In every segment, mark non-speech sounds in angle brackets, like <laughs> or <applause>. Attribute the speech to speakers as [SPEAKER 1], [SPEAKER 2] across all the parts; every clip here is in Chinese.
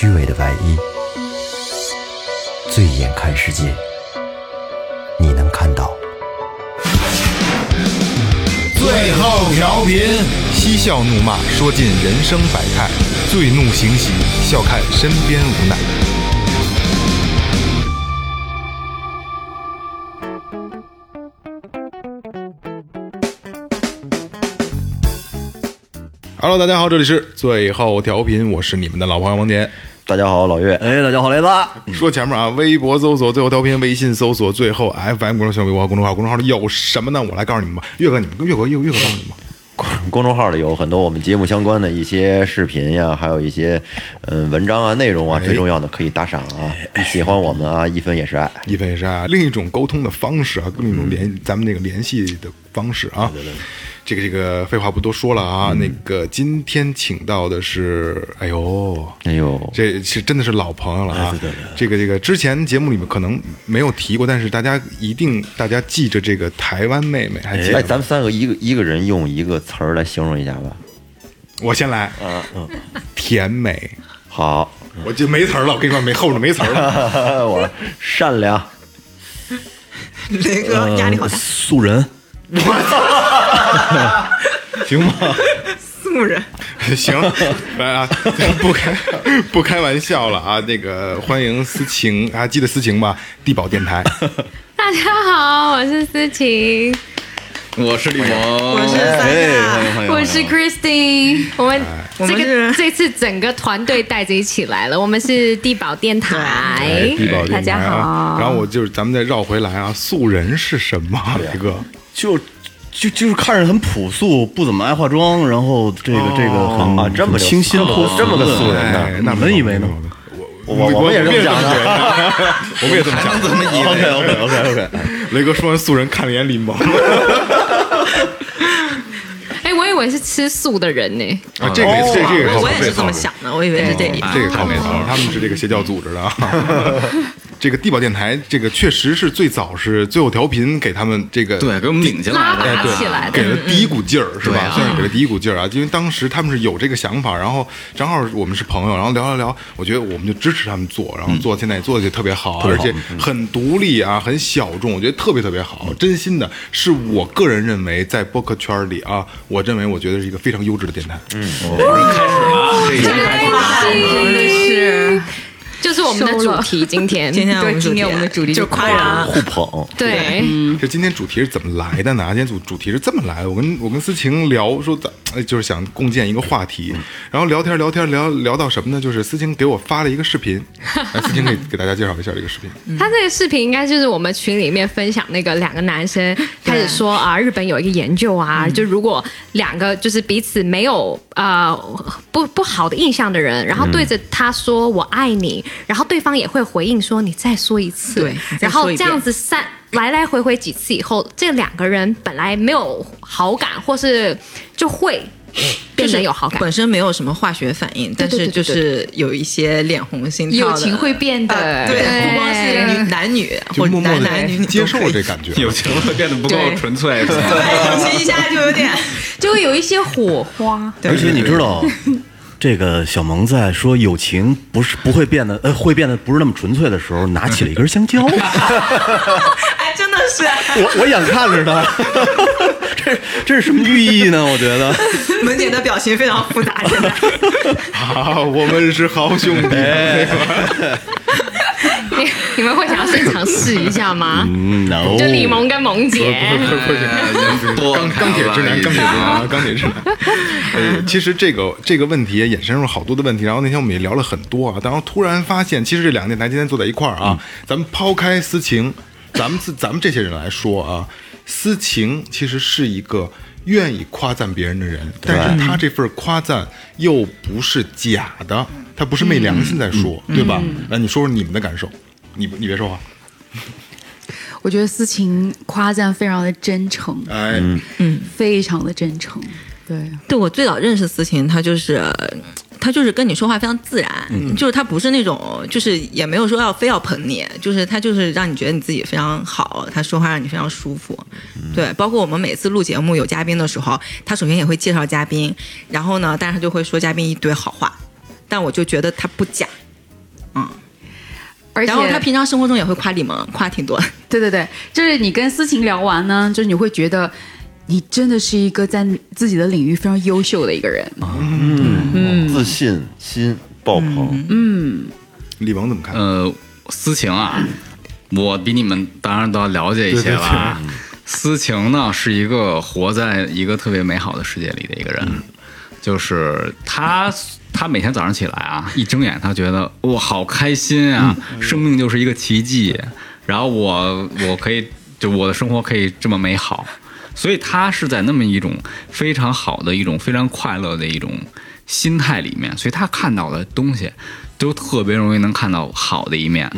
[SPEAKER 1] 虚伪的外衣，醉眼看世界，你能看到。
[SPEAKER 2] 最后调频，嬉笑怒骂，说尽人生百态；醉怒行喜，笑看身边无奈。Hello，大家好，这里是最后调频，我是你们的老朋友王杰。
[SPEAKER 1] 大家好，老岳。
[SPEAKER 3] 哎，大家好，雷子。
[SPEAKER 2] 说前面啊，微博搜索最后调频，微信搜索最后 FM 公众小微博公众号，公众号里有什么呢？我来告诉你们吧。岳哥，你们岳哥岳岳哥告诉你们吧。
[SPEAKER 1] 公众号里有很多我们节目相关的一些视频呀，还有一些嗯文章啊、内容啊，最重要的可以打赏啊。你喜欢我们啊，一分也是爱。
[SPEAKER 2] 一分也是爱，另一种沟通的方式啊，另一种联咱们那个联系的方式啊。这个这个废话不多说了啊，那个今天请到的是，哎呦，
[SPEAKER 1] 哎呦，
[SPEAKER 2] 这是真的是老朋友了啊！这个这个之前节目里面可能没有提过，但是大家一定大家记着这个台湾妹妹，还记得
[SPEAKER 1] 哎，咱们三个一个一个人用一个词儿来形容一下吧。
[SPEAKER 2] 我先来，
[SPEAKER 1] 嗯嗯，
[SPEAKER 2] 甜美，
[SPEAKER 1] 好，
[SPEAKER 2] 我就没词儿了，我跟你说没后着没词儿了。<laughs>
[SPEAKER 1] 我善良，
[SPEAKER 4] 雷 <laughs> 哥压力好大，
[SPEAKER 3] 素人，<laughs> 行吗？
[SPEAKER 4] 素人。
[SPEAKER 2] 行，来啊，不开不开玩笑了啊！那个欢迎思晴啊，记得思晴吧，地宝电台。<laughs>
[SPEAKER 5] 大家好，我是思晴，
[SPEAKER 3] 我是李萌，我
[SPEAKER 4] 是三
[SPEAKER 3] 哎
[SPEAKER 4] 亚
[SPEAKER 3] 欢迎欢迎，
[SPEAKER 5] 我是 Christine，我们
[SPEAKER 4] 我
[SPEAKER 5] 这个这次整个团队带着一起来了，我们是地宝电台
[SPEAKER 2] 哎，地宝电台
[SPEAKER 5] 大家
[SPEAKER 2] 啊。
[SPEAKER 5] 好。
[SPEAKER 2] 然后我就是咱们再绕回来啊，素人是什么？雷哥，
[SPEAKER 3] 就就就是看着很朴素，不怎么爱化妆，然后这个这个很
[SPEAKER 1] 啊这么
[SPEAKER 3] 清新
[SPEAKER 1] 这么
[SPEAKER 3] 朴素，
[SPEAKER 1] 这么个素人呢
[SPEAKER 3] 你们以为呢？
[SPEAKER 2] 我
[SPEAKER 1] 我我们也是这么想的。
[SPEAKER 2] 我们也这么想的。
[SPEAKER 3] OK OK OK OK，
[SPEAKER 2] 雷哥说完素人，看了一眼李萌。<laughs>
[SPEAKER 5] 哎，我以为是吃素的人呢。
[SPEAKER 2] 啊，这个这这个
[SPEAKER 4] 我也是这么想的，我以为是这里。
[SPEAKER 2] 这个靠没错，他们是这个邪教组织的啊。<laughs> 这个地宝电台，这个确实是最早是最后调频给他们这个
[SPEAKER 6] 对，给我们顶进来的。
[SPEAKER 2] 哎，对，
[SPEAKER 5] 起来的。
[SPEAKER 2] 给了第一股劲儿，是吧？算是给了第一股劲儿啊，因为当时他们是有这个想法，然后正好我们是朋友，然后聊聊聊，我觉得我们就支持他们做，然后做现在也做的就特别好，而且很独立啊，很小众，我觉得特别特别好，真心的，是我个人认为在播客圈里啊，我认为我觉得是一个非常优质的电台。嗯，开始了，这一开始
[SPEAKER 5] 真的
[SPEAKER 4] 是，
[SPEAKER 5] 就是我们的主题，今天。
[SPEAKER 4] 今天我们
[SPEAKER 5] 对
[SPEAKER 4] 今天我们的主题
[SPEAKER 5] 就
[SPEAKER 4] 是夸人啊。
[SPEAKER 1] 互捧，
[SPEAKER 5] 对，
[SPEAKER 2] 就今天主题是怎么来的呢？今天主主题是这么来的，我跟我跟思晴聊说，咱哎就是想共建一个话题，然后聊天聊天聊聊到什么呢？就是思晴给我发了一个视频，来 <laughs> 思晴可以给大家介绍一下这个视频。<laughs>
[SPEAKER 5] 他这个视频应该就是我们群里面分享那个两个男生开始说啊，日本有一个研究啊，就如果两个就是彼此没有啊不不好的印象的人，然后对着他说我爱你，然后对方也会回应说你再说一次，
[SPEAKER 4] 对
[SPEAKER 5] 然后这样子三来来回回几次以后，这两个人本来没有好感，或是就会 <laughs> 变得有好感。
[SPEAKER 4] 本身没有什么化学反应，但是就是有一些脸红心跳，
[SPEAKER 5] 友情会变得
[SPEAKER 4] 啊对，不光是女男女或者男男女女
[SPEAKER 2] 接受这感觉，
[SPEAKER 6] 友情会变得不够纯粹。<laughs>
[SPEAKER 4] 对，<laughs> 亲一下就有点。
[SPEAKER 5] 就会有一些火花。
[SPEAKER 3] 而且你知道。这个小萌在说友情不是不会变得呃会变得不是那么纯粹的时候，拿起了一根香蕉，<laughs>
[SPEAKER 4] 哎，真的是
[SPEAKER 3] 我我眼看着他，<laughs> 这这是什么寓意呢？我觉得，<laughs>
[SPEAKER 4] 萌姐的表情非常复杂，真的。
[SPEAKER 2] 好，我们是好兄弟。
[SPEAKER 5] 你 <laughs> 你们会想要现场试一下吗？<laughs>
[SPEAKER 3] 嗯，no，
[SPEAKER 5] 就李萌跟萌姐，
[SPEAKER 6] 多
[SPEAKER 2] 钢 <laughs> 钢铁直男，钢铁直男，钢铁直男。呃，其实这个这个问题也衍生出好多的问题，然后那天我们也聊了很多啊，然后突然发现，其实这两个电台今天坐在一块儿啊，咱们抛开私情，咱们自咱们这些人来说啊，私情其实是一个愿意夸赞别人的人，但是他这份夸赞又不是假的，他不是昧良心在说，对吧？那你说说你们的感受，你你别说话，<laughs>
[SPEAKER 7] 我觉得思琴夸赞非常的真诚，
[SPEAKER 2] 哎，嗯
[SPEAKER 7] 非常的真诚。对，
[SPEAKER 4] 对我最早认识思琴，她就是。她就是跟你说话非常自然，就是她不是那种，就是也没有说要非要捧你，就是她就是让你觉得你自己非常好，她说话让你非常舒服。对，包括我们每次录节目有嘉宾的时候，她首先也会介绍嘉宾，然后呢，但是她就会说嘉宾一堆好话，但我就觉得她不假。
[SPEAKER 7] 而且
[SPEAKER 4] 然后他平常生活中也会夸李萌，夸挺多。<laughs>
[SPEAKER 7] 对对对，就是你跟思晴聊完呢，就是你会觉得你真的是一个在自己的领域非常优秀的一个人。
[SPEAKER 8] 嗯自信心爆棚。
[SPEAKER 2] 嗯李萌怎么看？
[SPEAKER 6] 呃，思晴啊，我比你们当然都要了解一些了啊。思晴呢，是一个活在一个特别美好的世界里的一个人，就是他，他每天早上起来啊，一睁眼，他觉得哇，好开心啊，生命就是一个奇迹，然后我我可以，就我的生活可以这么美好，所以他是在那么一种非常好的一种非常快乐的一种心态里面，所以他看到的东西都特别容易能看到好的一面。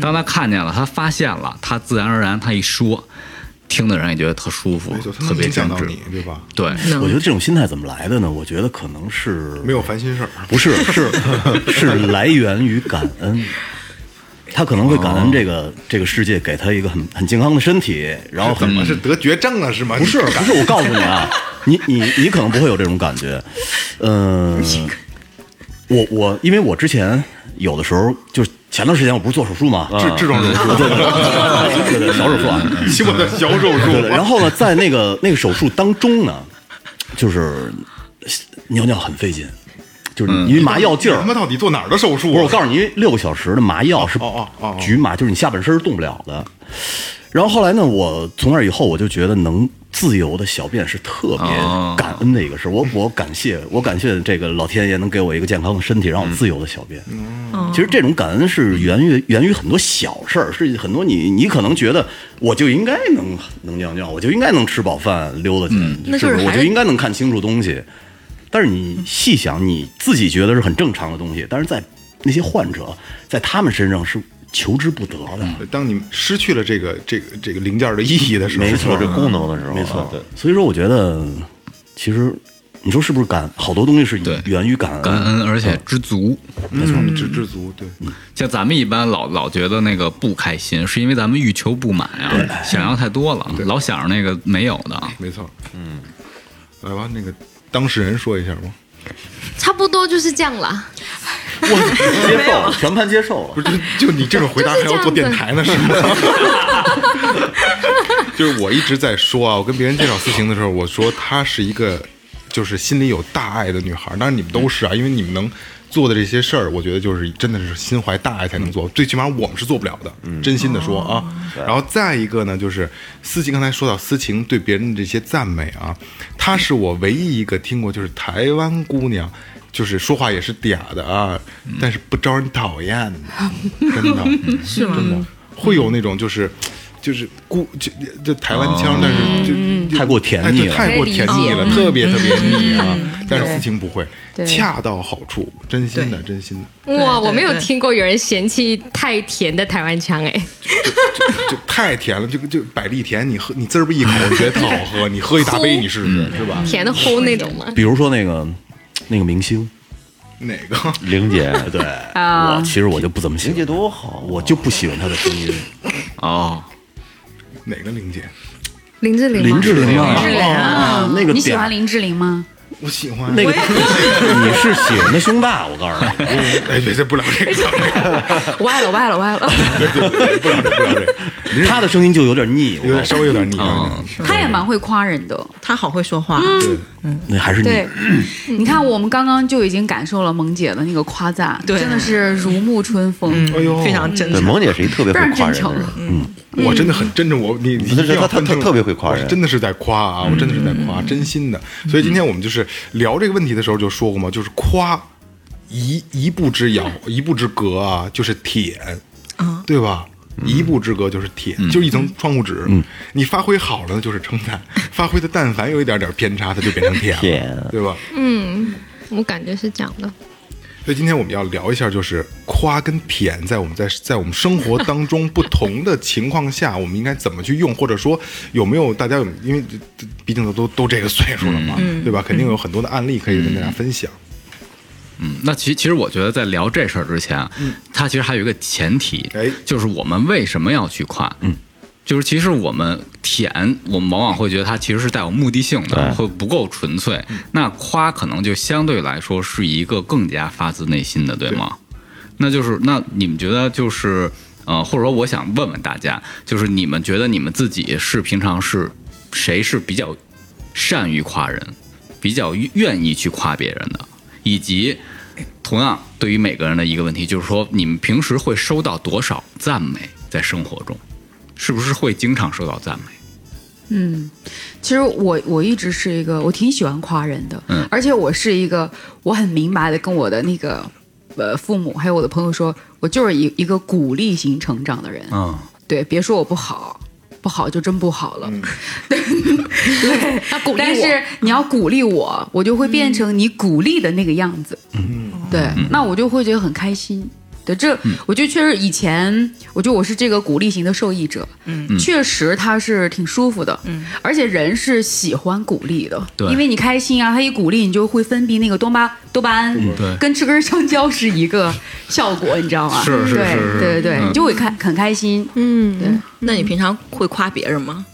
[SPEAKER 6] 当他看见了，他发现了，他自然而然他一说，听的人也觉得特舒服特别真挚。
[SPEAKER 2] 影响到你，对吧？
[SPEAKER 6] 对，
[SPEAKER 5] 嗯
[SPEAKER 3] 我觉得这种心态怎么来的呢？我觉得可能是
[SPEAKER 2] 没有烦心事儿，
[SPEAKER 3] 不是是 <laughs> 是来源于感恩。他可能会感恩这个、这个世界给他一个很很健康的身体，然后很
[SPEAKER 2] 怎么是得绝症了是吗？
[SPEAKER 3] 不是不是，我告诉你啊，<laughs> 你你你可能不会有这种感觉，嗯、我我因为我之前有的时候就是前段时间我不是做手术吗，
[SPEAKER 2] 痔痔疮手术，
[SPEAKER 3] 对对对小手术啊，<laughs>
[SPEAKER 2] 希望的小手术
[SPEAKER 3] 然后呢，在那个那个手术当中呢，就是尿尿很费劲，就是因为麻药劲儿
[SPEAKER 2] 他。妈到底做哪儿的手术啊？
[SPEAKER 3] 不是，我告诉你，六个小时的麻药是
[SPEAKER 2] 哦哦哦哦
[SPEAKER 3] 局麻，就是你下半身是动不了的。然后后来呢，我从那以后，我就觉得能自由的小便是特别
[SPEAKER 6] 哦
[SPEAKER 3] 感恩的一个事儿。我我感谢我感谢这个老天爷能给我一个健康的身体，让我自由的小便。其实这种感恩是源于源于很多小事儿，是很多你你可能觉得我就应该能能尿尿，我就应该能吃饱饭溜达去，
[SPEAKER 4] 是
[SPEAKER 3] 不是我就应该能看清楚东西。但是你细想，你自己觉得是很正常的东西，但是在那些患者在他们身上是求之不得的。
[SPEAKER 2] 当你失去了这个这个这个零件的意义的时候，
[SPEAKER 3] 没错
[SPEAKER 8] 有这功能的时候，
[SPEAKER 3] 没错。
[SPEAKER 8] 啊。对，
[SPEAKER 3] 所以说我觉得，其实你说是不是感好多东西是源于感恩？
[SPEAKER 6] 感恩而且知足。
[SPEAKER 2] 没错，知知足，对，
[SPEAKER 6] 像咱们一般老老觉得那个不开心，是因为咱们欲求不满呀，想要太多了，老想着那个没有的。
[SPEAKER 2] 没错，嗯，来吧，那个当事人说一下吧。
[SPEAKER 5] 差不多就是这样啦。
[SPEAKER 3] 我接受 <laughs> 了，全盘接受了。
[SPEAKER 2] 不是，就就你这种回答还要做电台呢，是吗？<laughs> 就是我一直在说啊，我跟别人介绍思晴的时候，我说他是一个就是心里有大爱的女孩。当然你们都是啊，因为你们能做的这些事儿，我觉得就是真的是心怀大爱才能做。最起码我们是做不了的，真心的说啊。然后再一个呢，就是思晴刚才说到思晴对别人的这些赞美啊，她是我唯一一个听过就是台湾姑娘。就是说话也是嗲的啊，但是不招人讨厌的，<laughs> 真的是吗？真的会有那种就是就是孤就就台湾腔，但是就
[SPEAKER 3] 太过甜
[SPEAKER 2] 哎
[SPEAKER 3] 腻了。
[SPEAKER 2] 太过甜腻了，特别特别腻啊。
[SPEAKER 7] 嗯
[SPEAKER 2] 但是思晴不会，恰到好处，真心的真心的，
[SPEAKER 5] 哇，我没有听过有人嫌弃太甜的台湾腔哎。
[SPEAKER 2] 就太甜了，就就百利甜，你喝你滋儿不一口，你觉得特好喝，<laughs> 你喝一大杯，你试试是吧？
[SPEAKER 5] 甜的齁那种吗？
[SPEAKER 3] 比如说那个那个明星，
[SPEAKER 2] 哪个？
[SPEAKER 8] 玲姐，<laughs>
[SPEAKER 3] 对，
[SPEAKER 7] 啊。
[SPEAKER 3] 我其实我就不怎么喜欢
[SPEAKER 8] 玲姐
[SPEAKER 3] 欢，
[SPEAKER 8] 多好，
[SPEAKER 3] 我就不喜欢她的声音。
[SPEAKER 6] 哦，
[SPEAKER 2] 哪个玲姐？
[SPEAKER 5] 林志玲吗？
[SPEAKER 3] 林志玲啊，
[SPEAKER 7] 志玲
[SPEAKER 3] 啊那个
[SPEAKER 7] 你喜欢林志玲吗？
[SPEAKER 2] 我喜欢
[SPEAKER 3] 那个，你是喜欢她胸大，我告诉你。
[SPEAKER 2] 哎，别别不聊这个，<laughs>
[SPEAKER 7] 歪了，歪了，歪了。
[SPEAKER 2] 不聊这不聊这个，
[SPEAKER 3] 她的声音就有点腻，
[SPEAKER 2] 有点稍微有点腻啊。
[SPEAKER 7] 他也蛮会夸人的。
[SPEAKER 4] 她好会说话，嗯
[SPEAKER 3] 那还是你。
[SPEAKER 7] 对，你看我们刚刚就已经感受了萌姐的那个夸赞，
[SPEAKER 4] 对
[SPEAKER 7] 真的是如沐春风。
[SPEAKER 2] 哎呦，
[SPEAKER 4] 非常真
[SPEAKER 8] 对，
[SPEAKER 4] 诚。
[SPEAKER 8] 萌姐是一特别会夸人的
[SPEAKER 7] 非常真
[SPEAKER 8] 人，
[SPEAKER 2] 我真的很真诚，我你你
[SPEAKER 8] 那是
[SPEAKER 2] 一定要
[SPEAKER 8] 他他特别会夸人。
[SPEAKER 2] 真的是在夸啊，我真的是在夸，真心的。所以今天我们就是聊这个问题的时候就说过嘛，就是夸一一步之遥，一步之隔啊，就是舔，对吧？一步之隔就是舔，就是一层窗户纸。你发挥好了呢，就是称赞；<laughs> 发挥的但凡有一点点偏差，它就变成舔了，对吧？
[SPEAKER 5] 嗯我感觉是这样的。
[SPEAKER 2] 所以今天我们要聊一下，就是夸跟舔在我们在在我们生活当中不同的情况下，<laughs> 我们应该怎么去用，或者说有没有大家有，因为毕竟都都都这个岁数了嘛，对吧？肯定有很多的案例可以跟大家分享。
[SPEAKER 6] 嗯，那其其实我觉得在聊这事儿之前啊，它其实还有一个前提，
[SPEAKER 2] 哎
[SPEAKER 6] 就是我们为什么要去夸？嗯，就是其实我们舔，我们往往会觉得它其实是带有目的性的，会不够纯粹。那夸可能就相对来说是一个更加发自内心的，对吗？那就是那你们觉得就是呃，或者说我想问问大家，就是你们觉得你们自己是平常是谁是比较善于夸人，比较愿意去夸别人的，以及同样对于每个人的一个问题，就是说你们平时会收到多少赞美，在生活中，是不是会经常受到赞美？
[SPEAKER 7] 嗯，其实我我一直是一个我挺喜欢夸人的，
[SPEAKER 6] 嗯。
[SPEAKER 7] 而且我是一个我很明白的跟我的那个呃父母还有我的朋友说，我就是一一个鼓励型成长的人，
[SPEAKER 6] 嗯，
[SPEAKER 7] 对，别说我不好，不好就真不好了，<laughs> 对，
[SPEAKER 5] 要 <laughs> 鼓励我。
[SPEAKER 7] 但是你要鼓励我，我就会变成你鼓励的那个样子，
[SPEAKER 2] 嗯，
[SPEAKER 7] 对，那我就会觉得很开心。对，这我觉得确实以前，我觉得我是这个鼓励型的受益者，嗯，确实他是挺舒服的，嗯，而且人是喜欢鼓励的，
[SPEAKER 6] 对。
[SPEAKER 7] 因为你开心啊，他一鼓励你就会分泌那个多巴多巴胺，
[SPEAKER 6] 对。
[SPEAKER 7] 跟吃根香蕉是一个效果，你知道吗？
[SPEAKER 6] 是是
[SPEAKER 7] 对
[SPEAKER 6] 是是。
[SPEAKER 7] 对对对，
[SPEAKER 6] 嗯。
[SPEAKER 7] 你就会开很开心，
[SPEAKER 5] 嗯，
[SPEAKER 7] 对。
[SPEAKER 4] 那你平常会夸别人吗？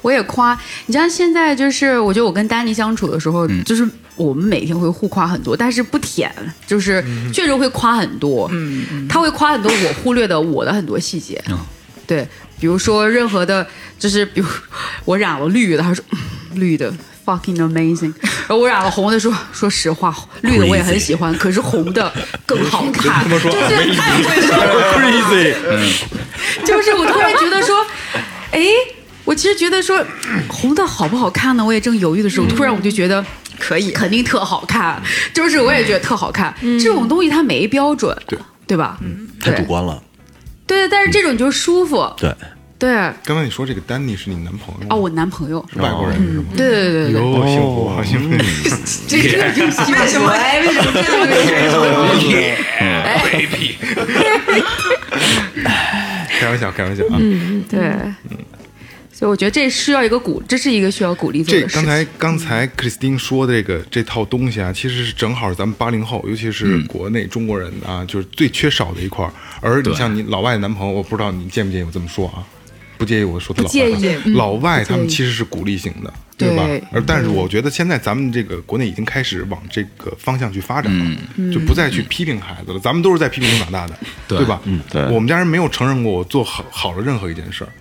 [SPEAKER 7] 我也夸，你像现在就是，我觉得我跟丹尼相处的时候，
[SPEAKER 6] 嗯。
[SPEAKER 7] 就是我们每天会互夸很多，但是不舔，就是
[SPEAKER 6] 嗯
[SPEAKER 7] 确实会夸很多。嗯嗯，他会夸很多我忽略的我的很多细节。
[SPEAKER 6] 嗯
[SPEAKER 7] 对，比如说任何的，就是比如我染了绿的，他说、嗯绿的 fucking amazing，然后我染了红的说，说实话，绿的我也很喜欢，<laughs> 可是红的更好看。就是他也会说
[SPEAKER 3] crazy，<laughs>
[SPEAKER 7] 就是我突然觉得说，哎，我其实觉得说红的好不好看呢？我也正犹豫的时候，突然我就觉得。可以，肯定特好看，就是我也觉得特好看。这种东西它没标准，
[SPEAKER 2] 对
[SPEAKER 7] 对吧？
[SPEAKER 3] 太主观了。
[SPEAKER 7] 对，但是这种就是舒服。
[SPEAKER 3] 对，
[SPEAKER 7] 对，
[SPEAKER 2] 刚才你说这个丹尼是你男朋友吗
[SPEAKER 7] 哦，我男朋友，
[SPEAKER 2] 是外国人是吗？
[SPEAKER 7] 对对对对对，
[SPEAKER 2] 哟，幸福啊，幸福！<laughs>
[SPEAKER 7] 这个就是幸福。哎，为什么这个就是幸福？
[SPEAKER 2] 开玩笑，开玩笑啊！
[SPEAKER 7] 对，所以我觉得这需要一个鼓，这是一个需要鼓励做的事情。
[SPEAKER 2] 这刚才刚才克里斯汀说的这个这套东西啊，其实是正好是咱们八零后，尤其是国内中国人啊，就是最缺少的一块儿。而你像你老外的男朋友，我不知道你介不介意我这么说啊？不介意我说他老
[SPEAKER 7] 不介意
[SPEAKER 2] 外 <laughs> 老外他们其实是鼓励型的，
[SPEAKER 7] 对吧？
[SPEAKER 2] 而但是我觉得现在咱们这个国内已经开始往这个方向去发展了，就不再去批评孩子了。咱们都是在批评中长大的，
[SPEAKER 6] 对
[SPEAKER 2] 对吧？
[SPEAKER 8] 嗯对
[SPEAKER 2] 我们家人没有承认过我做好好了任何一件事儿。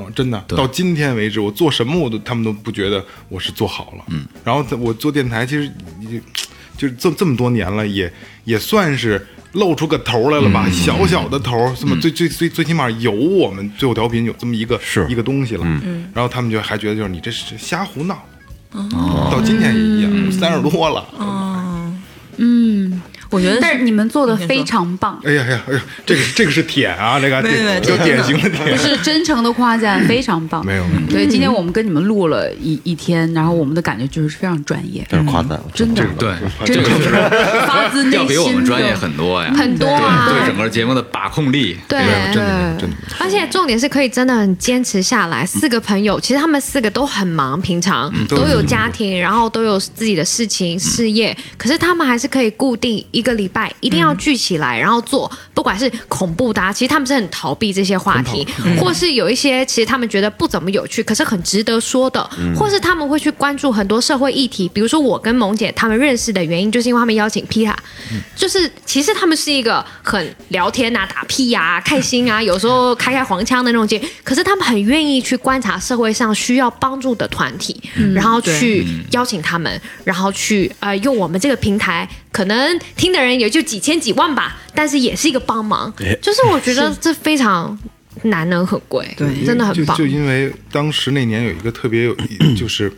[SPEAKER 2] 哦，真的，到今天为止，我做什么我都他们都不觉得我是做好了。嗯，然后在我做电台，其实也就是这这么多年了，也也算是露出个头来了吧，<laughs> 小小的头儿，这么最最最最起码有我们最后调频有这么一个
[SPEAKER 3] 是。
[SPEAKER 2] 一个东西了。嗯，然后他们就还觉得就是你这是瞎胡闹。哦，到今天也一样，三十多了。哦。
[SPEAKER 7] 嗯，
[SPEAKER 4] 我觉得
[SPEAKER 7] 但是你们做的非常棒，
[SPEAKER 2] 哎呀哎呀哎呀，这个是 <laughs> 这个是舔啊，这个
[SPEAKER 4] 没没
[SPEAKER 2] 就典型的舔。
[SPEAKER 7] 是真诚的夸赞，非常棒。
[SPEAKER 2] 没有没有，
[SPEAKER 7] 对，今天我们跟你们录了一一天，然后我们的感觉就是非常专业，
[SPEAKER 8] 但是夸赞，
[SPEAKER 7] 真的，
[SPEAKER 6] 对，
[SPEAKER 7] 真的。是发自内心
[SPEAKER 6] 比我们专业很多呀，
[SPEAKER 5] 很多啊。
[SPEAKER 6] 对对整个节目的把控力，
[SPEAKER 5] 对。
[SPEAKER 2] 真的真的。
[SPEAKER 5] 而且重点是可以真的很坚持下来。四个朋友，其实他们四个都很忙，平常
[SPEAKER 2] 都
[SPEAKER 5] 都有家庭，然后都有自己的事情、事业，可是他们还是可以固定一个礼拜一定要聚起来，然后做，不管是恐怖的、啊，其实他们是很逃避这些话题，或是有一些其实他们觉得不怎么有趣，可是很值得说的，或是他们会去关注很多社会议题，比如说我跟萌姐他们认识的原因，就是因为他们邀请 Pita，就是其实他们是一个很聊天啊、打屁呀、<laughs> 开心啊，有时候开开黄腔的那种节，可是他们很愿意去观察社会上需要帮助的团体，然后去邀请他们，然后去呃用我们这个平台，可能听的人也就几千几万吧，但是也是一个帮忙，就是我觉得这非常难能可贵，
[SPEAKER 4] 对
[SPEAKER 5] 真的很棒。
[SPEAKER 2] 就就。因为当时那年有一个特别有，<coughs> 就是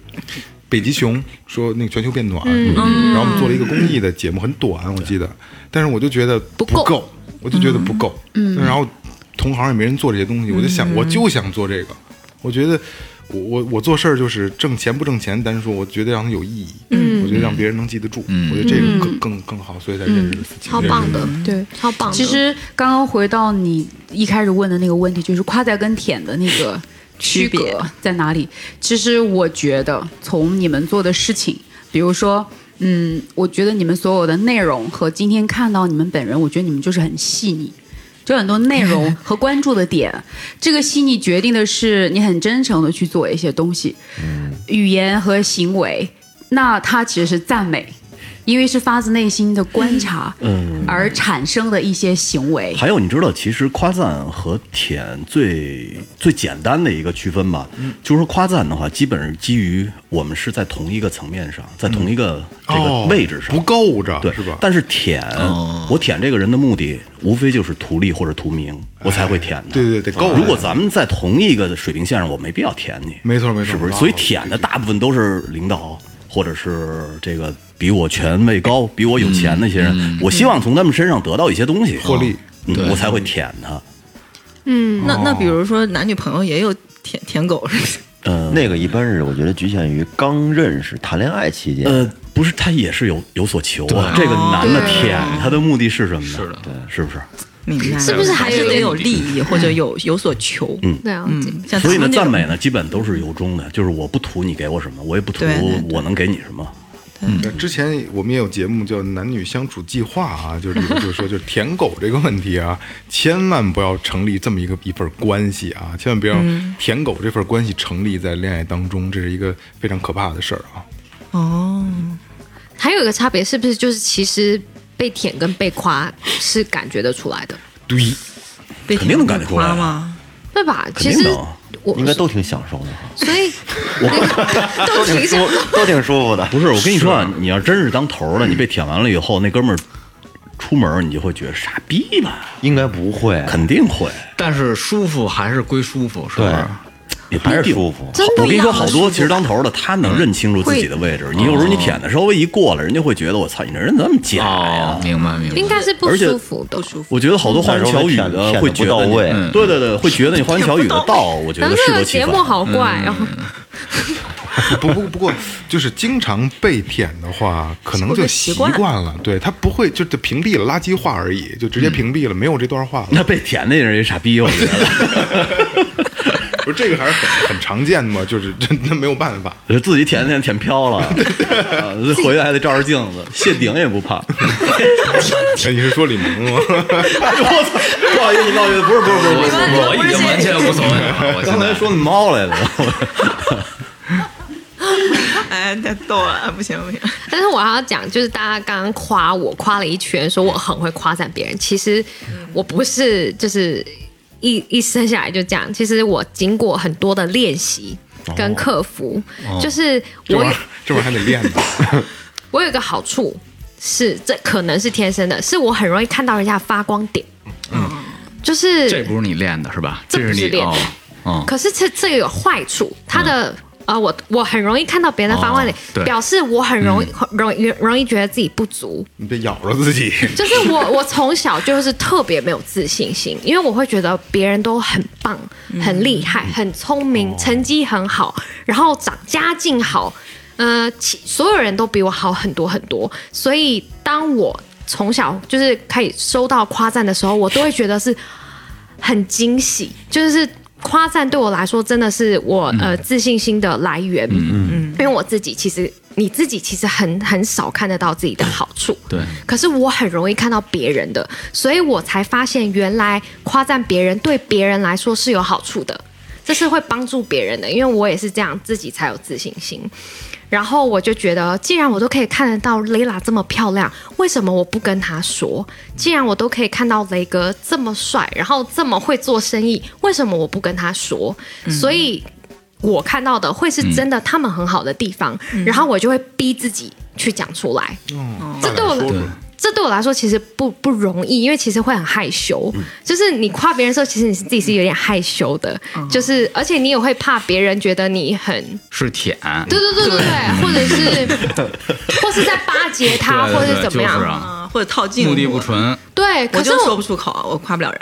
[SPEAKER 2] 北极熊说那个全球变暖，
[SPEAKER 5] 嗯。
[SPEAKER 2] 然后我们做了一个公益的节目，很短，我记得，但是我就觉得不
[SPEAKER 5] 够。
[SPEAKER 2] 够，我就觉得不够，嗯，然后同行也没人做这些东西，我就想我就想做这个，我觉得。我我我做事儿就是挣钱不挣钱，单说我觉得让它有意义，嗯，我觉得让别人能记得住，我觉得这个更更更好，所以才认识了思琪，
[SPEAKER 5] 超棒的，
[SPEAKER 7] 对，
[SPEAKER 5] 超棒的。
[SPEAKER 7] 其实刚刚回到你一开始问的那个问题，就是夸赞跟舔的那个区
[SPEAKER 4] 区别
[SPEAKER 7] 在哪里？其实我觉得从你们做的事情，比如说，嗯，我觉得你们所有的内容和今天看到你们本人，我觉得你们就是很细腻。就很多内容 <laughs> 和关注的点，这个细腻决定的是你很真诚的去做一些东西，语言和行为，那它其实是赞美，因为是发自内心的观察，
[SPEAKER 3] 嗯
[SPEAKER 7] 而产生的一些行为。
[SPEAKER 3] 还有，你知道，其实夸赞和舔最最简单的一个区分吧，嗯就是说夸赞的话，基本上基于我们是在同一个层面上，在同一个这个
[SPEAKER 2] 哦
[SPEAKER 3] 位置上，
[SPEAKER 2] 不够着，
[SPEAKER 3] 对
[SPEAKER 2] 是吧？
[SPEAKER 3] 但是舔，我舔这个人的目的，无非就是图利或者图名，我才会舔他。
[SPEAKER 2] 对对对得够
[SPEAKER 3] 如果咱们在同一个水平线上，我没必要舔你。
[SPEAKER 2] 没错没错
[SPEAKER 3] 是不是？所以舔的大部分都是领导，或者是这个比我权位高、比我有钱那些人。我希望从他们身上得到一些东西，
[SPEAKER 2] 获利
[SPEAKER 3] 嗯我才会舔他。
[SPEAKER 4] 嗯那那比如说男女朋友也有舔舔狗是不是？
[SPEAKER 3] 呃，
[SPEAKER 8] 那个一般是我觉得局限于刚认识、谈恋爱期间。
[SPEAKER 3] 呃，不是，他也是有有所求啊。
[SPEAKER 6] 对
[SPEAKER 3] 这个男的舔他的目的是什么呢？
[SPEAKER 6] 是的
[SPEAKER 3] 对，是不是？
[SPEAKER 4] 明白？
[SPEAKER 5] 是不是还
[SPEAKER 4] 是得有利益或者有有所求？
[SPEAKER 3] 嗯
[SPEAKER 5] 对啊，
[SPEAKER 4] 嗯，像
[SPEAKER 3] 所以呢，赞美呢，基本都是由衷的，就是我不图你给我什么，我也不图我能给你什么。
[SPEAKER 2] 嗯之前我们也有节目叫《男女相处计划》啊，就是就是说，就是舔狗这个问题啊，千万不要成立这么一个一份关系啊，千万不要舔狗这份关系成立在恋爱当中，这是一个非常可怕的事儿啊。
[SPEAKER 4] 哦，
[SPEAKER 5] 还有一个差别是不是就是其实被舔跟被夸是感觉得出来的，
[SPEAKER 2] 对，
[SPEAKER 4] 被
[SPEAKER 3] 肯定能感觉出来
[SPEAKER 4] 夸吗？
[SPEAKER 5] 对吧？其实。我
[SPEAKER 8] 应该都挺享受的，
[SPEAKER 5] 所以 <laughs> 都挺想
[SPEAKER 8] 舒都挺舒服的。
[SPEAKER 3] 不是，我跟你说啊，你要真是当头儿了，你被舔完了以后，那哥们儿出门你就会觉得傻逼吧？
[SPEAKER 8] 应该不会，
[SPEAKER 3] 肯定会，
[SPEAKER 6] 但是舒服还是归舒服，是不
[SPEAKER 8] 对
[SPEAKER 6] 是？
[SPEAKER 3] 也不
[SPEAKER 8] 舒服。
[SPEAKER 5] 真的
[SPEAKER 3] 我跟你说，好多其实当头儿的，他能认清楚自己的位置。你有时候你舔的稍微一过了，人家会觉得我操，你这人怎么假呀
[SPEAKER 6] 哦，？明白明白。
[SPEAKER 5] 应该是不
[SPEAKER 3] 而且
[SPEAKER 5] 舒服。
[SPEAKER 3] 我觉得好多花言巧语的会觉得
[SPEAKER 8] 到位
[SPEAKER 3] 嗯对对对，会觉得你花言巧语的道，我觉
[SPEAKER 5] 咱们这个
[SPEAKER 3] 得适得其反。
[SPEAKER 5] 节目好怪，哦
[SPEAKER 2] 不不不过，就是经常被舔的话，可能就习惯了。对他不会就就屏蔽了垃圾话而已，就直接屏蔽了，没有这段话了。
[SPEAKER 3] 那被舔的人也傻逼，我觉得。<laughs>
[SPEAKER 2] 不是这个还是很很常见的嘛，就是真的没有办法。<laughs>
[SPEAKER 3] 自己舔舔舔飘了，啊回来还得照着镜子，谢顶也不怕。<laughs>
[SPEAKER 2] 哎，你是说李萌吗？<laughs>
[SPEAKER 3] 我操！不好意思，不好意思，不是不是不是不是，
[SPEAKER 6] 我已经完全无所谓了。我
[SPEAKER 3] 刚才说那猫来了。
[SPEAKER 4] 哎，太逗了，不行不行，
[SPEAKER 5] 但是我要讲，就是大家刚刚夸我，夸了一圈，说我很会夸赞别人。其实我不是，就是一一生下来就这样。其实我经过很多的练习跟克服，就是我有
[SPEAKER 2] 这玩意儿这玩还得练呢。<laughs>
[SPEAKER 5] 我有一个好处是，这可能是天生的，是我很容易看到人家发光点。嗯，就是
[SPEAKER 6] 这不是你练的是吧？
[SPEAKER 5] 这是你练
[SPEAKER 6] 是你哦哦，
[SPEAKER 5] 可是这这个有坏处，它的、呃，我我很容易看到别人的发光点，
[SPEAKER 6] 哦
[SPEAKER 5] 表示我很容易、很容易容易觉得自己不足。
[SPEAKER 2] 你别咬着自己。<laughs>
[SPEAKER 5] 就是我我从小就是特别没有自信心，因为我会觉得别人都很棒、很厉害、很聪明，成绩很好，然后长家境好，呃，其所有人都比我好很多很多，所以当我从小就是可以收到夸赞的时候，我都会觉得是很惊喜，就是夸赞对我来说真的是我、呃自信心的来源。嗯嗯，因为我自己其实你自己其实很很少看得到自己的好处。
[SPEAKER 6] 对，
[SPEAKER 5] 可是我很容易看到别人的，所以我才发现原来夸赞别人对别人来说是有好处的，这是会帮助别人的。因为我也是这样，自己才有自信心。然后我就觉得，既然我都可以看得到雷拉这么漂亮，为什么我不跟他说？既然我都可以看到雷哥这么帅，然后这么会做生意，为什么我不跟他说？所以。我看到的会是真的，他们很好的地方，然后我就会逼自己去讲出来。这对我来这对我来说其实不不容易，因为其实会很害羞。就是你夸别人的时候，其实你是自己是有点害羞的，就是而且你也会怕别人觉得你很
[SPEAKER 6] 是舔。
[SPEAKER 5] 对对对对对，或者是 <laughs> 或是在巴结他，
[SPEAKER 6] 对对
[SPEAKER 5] 或者是怎么样。
[SPEAKER 6] 就是啊
[SPEAKER 4] 啊，或者套近乎
[SPEAKER 6] 目的不纯，
[SPEAKER 5] 对，可
[SPEAKER 4] 我就
[SPEAKER 5] 是我
[SPEAKER 4] 说不出口，我夸不了人。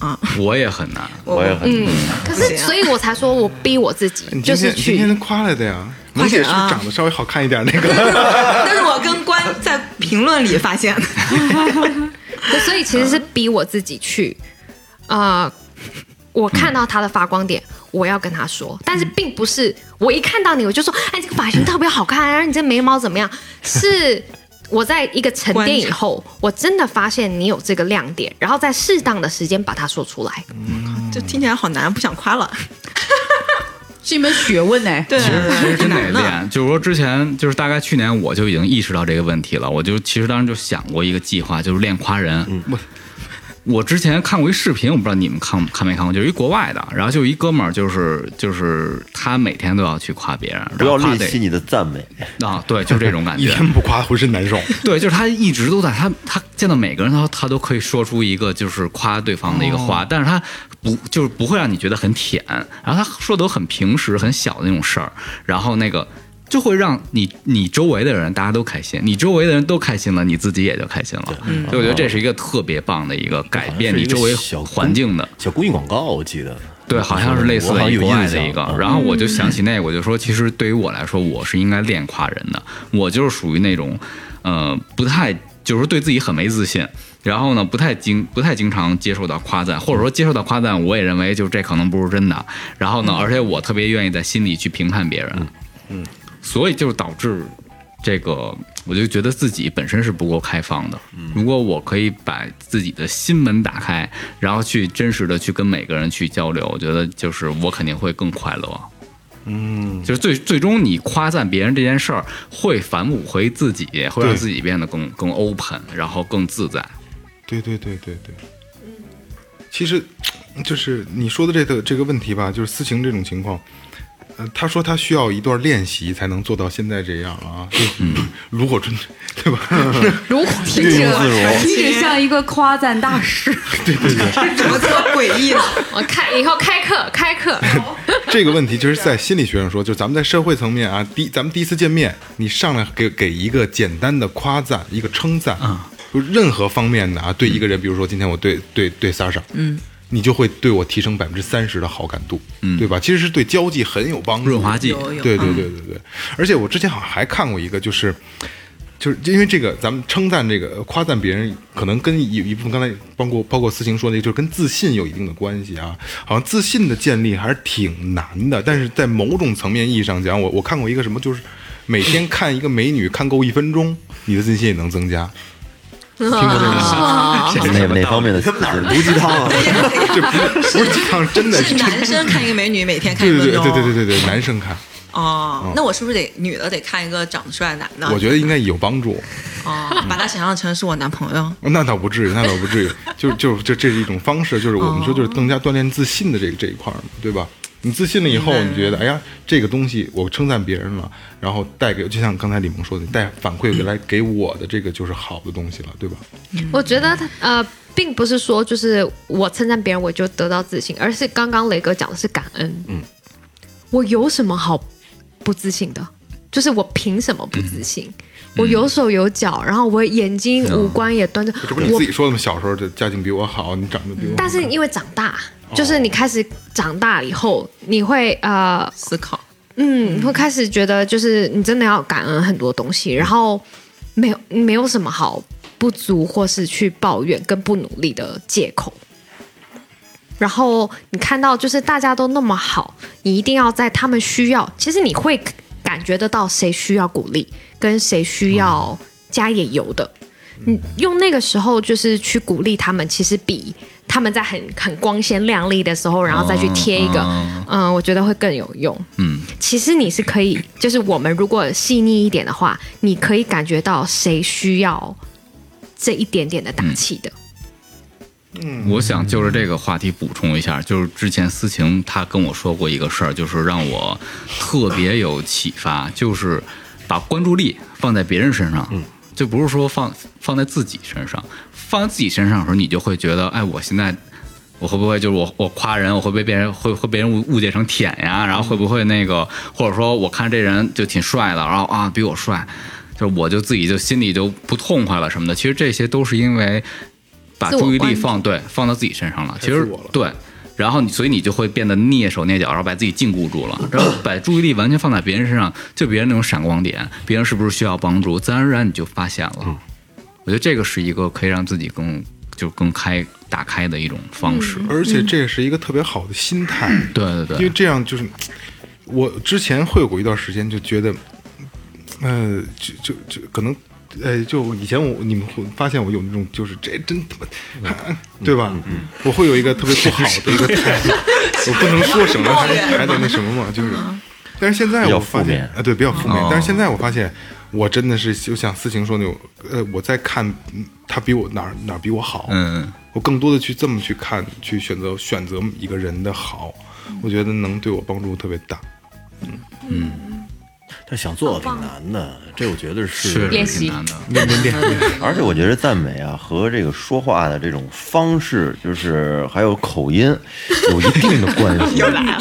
[SPEAKER 4] 啊。
[SPEAKER 6] 我也很难。
[SPEAKER 8] 我也很
[SPEAKER 5] 难，可是所以我才说我逼我自己，就是
[SPEAKER 2] 今天今天。夸了的呀，
[SPEAKER 4] 夸
[SPEAKER 2] 萌姐是长得稍微好看一点那个？<laughs>
[SPEAKER 4] 但是我跟关在评论里发现的。<laughs>
[SPEAKER 5] 所以其实是逼我自己去，呃，我看到他的发光点，我要跟他说，但是并不是我一看到你我就说，哎，这个发型特别好看，然后你这眉毛怎么样？是我在一个沉淀以后，我真的发现你有这个亮点，然后在适当的时间把它说出来。
[SPEAKER 4] 嗯这听起来好难，不想夸了。<laughs>
[SPEAKER 7] 是一门学问哎。
[SPEAKER 4] 对，
[SPEAKER 6] 其实其实真得。练，就是说之前就是大概去年我就已经意识到这个问题了，我就其实当时就想过一个计划，就是练夸人。
[SPEAKER 2] 我
[SPEAKER 6] 我之前看过一视频，我不知道你们看看没看过，就是一国外的，然后就一哥们儿，就是就是他每天都要去夸别人，
[SPEAKER 8] 不要吝惜你的赞美。<laughs>
[SPEAKER 6] 啊，对，就这种感觉 <laughs> 一。
[SPEAKER 2] 天不夸浑身难受。<laughs>
[SPEAKER 6] 对，就是他一直都在，他他见到每个人他他都可以说出一个就是夸对方的一个话，但是他不就是不会让你觉得很舔，然后他说的都很平时很小的那种事儿，然后那个就会让你你周围的人大家都开心，你周围的人都开心了，你自己也就开心了。所以我觉得这是一个特别棒的一个改变你周围环境的。
[SPEAKER 3] 小公益广告，我记得。
[SPEAKER 6] 对，好像是类似
[SPEAKER 3] 我好像有
[SPEAKER 6] 的国外的一个
[SPEAKER 3] 嗯，
[SPEAKER 6] 然后我就想起那个，我就说，其实对于我来说，我是应该练夸人的，我就是属于那种，呃，不太就是对自己很没自信，然后呢，不太经不太经常接受到夸赞，或者说接受到夸赞，我也认为就这可能不是真的，然后呢，而且我特别愿意在心里去评判别人，嗯，所以就导致这个，我就觉得自己本身是不够开放的。如果我可以把自己的心门打开，然后去真实的去跟每个人去交流，我觉得就是我肯定会更快乐。嗯，就是最最终你夸赞别人这件事儿，会反哺回自己，会让自己变得更更 open，然后更自在。
[SPEAKER 2] 对对对对对。其实，就是你说的这个这个问题吧，就是私情这种情况，呃，他说他需要一段练习才能做到现在这样啊，<laughs> 就是炉火纯青，对吧？<laughs>
[SPEAKER 7] 如果听
[SPEAKER 8] 运用
[SPEAKER 7] 着
[SPEAKER 8] 自如。
[SPEAKER 7] 听着像一个夸赞大师，对 <laughs> 对对。
[SPEAKER 4] 怎么这么诡异呢？
[SPEAKER 5] 我开以后开课开课，
[SPEAKER 2] 这个问题就是在心理学上说，就咱们在社会层面啊，第咱们第一次见面，你上来给给一个简单的夸赞，一个称赞，就任何方面的啊，对一个人，比如说今天我对对对 Sasha，嗯，你就会对我提升百分之三十的好感度，嗯，对吧？其实是对交际很有帮助，
[SPEAKER 6] 润滑剂
[SPEAKER 2] 对对对对对，而且我之前好像还看过一个，就是就是因为这个，咱们称赞这个夸赞别人，可能跟一一部分刚才包括包括思晴说的，就是跟自信有一定的关系啊。好像自信的建立还是挺难的，但是在某种层面意义上讲，我我看过一个什么，就是每天看一个美女看够一分钟，你的自信也能增加。听过这个吗？
[SPEAKER 8] 哪哪方面的？
[SPEAKER 3] 哪儿毒鸡汤啊？<laughs>
[SPEAKER 2] 这不是鸡汤，真的
[SPEAKER 4] 是男生看一个美女，每天看
[SPEAKER 2] 对对
[SPEAKER 4] 一分钟。
[SPEAKER 2] 对对对对对，男生看，
[SPEAKER 4] 哦，那我是不是得女的得看一个长得帅的男的？
[SPEAKER 2] 我觉得应该有帮助。
[SPEAKER 4] 哦，把他想象成是我男朋友。
[SPEAKER 2] 那倒不至于，那倒不至于，就就就这是一种方式，就是我们说就是更加锻炼自信的这个这一块儿嘛，对吧？你自信了以后，你觉得哎呀，这个东西我称赞别人了，然后带给就像刚才李萌说的，带反馈回来给我的这个就是好的东西了，对吧？
[SPEAKER 5] 我觉得他呃，并不是说就是我称赞别人我就得到自信，而是刚刚雷哥讲的是感恩。嗯，我有什么好不自信的？就是我凭什么不自信？我有手有脚，然后我眼睛五官也端正，
[SPEAKER 2] 这不是你自己说的吗？小时候的家境比我好，你长得比我好，
[SPEAKER 5] 但是因为长大，就是你开始长大以后，你会呃
[SPEAKER 4] 思考，
[SPEAKER 5] 嗯，你会开始觉得就是你真的要感恩很多东西，然后没有没有什么好不足或是去抱怨跟不努力的借口。然后你看到就是大家都那么好，你一定要在他们需要，其实你会感觉得到谁需要鼓励，跟谁需要加点油的。你用那个时候就是去鼓励他们，其实比他们在很很光鲜亮丽的时候，然后再去贴一个，嗯、我觉得会更有用。
[SPEAKER 6] 嗯，
[SPEAKER 5] 其实你是可以，就是我们如果细腻一点的话，你可以感觉到谁需要这一点点的打气的。嗯。
[SPEAKER 6] 我想就是这个话题补充一下，就是之前思晴她跟我说过一个事儿，就是让我特别有启发，就是把关注力放在别人身上，就不是说放放在自己身上，放在自己身上的时候，你就会觉得，哎，我现在。我会不会就是我我夸人，我会被别人会会被人误误解成舔呀？然后会不会那个，或者说我看这人就挺帅的，然后啊比我帅，就我就自己就心里就不痛快了什么的。其实这些都是因为把注意力放对放到自己身上了。其实对，然后你所以你就会变得蹑手蹑脚，然后把自己禁锢住了，然后把注意力完全放在别人身上，就别人那种闪光点，别人是不是需要帮助，自然而然你就发现了。
[SPEAKER 2] 嗯
[SPEAKER 6] 我觉得这个是一个可以让自己更就更开打开的一种方式。
[SPEAKER 2] 而且这也是一个特别好的心态，
[SPEAKER 6] 对对对，
[SPEAKER 2] 因为这样就是我之前会有过一段时间就觉得，呃，就就就可能。呃，就以前我你们会发现我有那种就是这真他妈，对吧？我会有一个特别不好的一个态度，<laughs> 我不能说什么还还得那什么嘛，就是。但是现在我发现
[SPEAKER 8] 负面，
[SPEAKER 2] 啊，对，比较负面
[SPEAKER 6] 哦。
[SPEAKER 2] 但是现在我发现，我真的是就像思晴说那种，呃，我在看嗯他比我哪儿哪儿比我好，
[SPEAKER 6] 嗯，
[SPEAKER 2] 我更多的去这么去看，去选择选择一个人的好，我觉得能对我帮助特别大。
[SPEAKER 3] 但想做到挺难的，这我觉得是
[SPEAKER 6] 是
[SPEAKER 5] 练习
[SPEAKER 6] 挺难的。
[SPEAKER 2] 练练练练，
[SPEAKER 8] 而且我觉得赞美啊和这个说话的这种方式，就是还有口音，有一定的关系。<laughs> 又来了，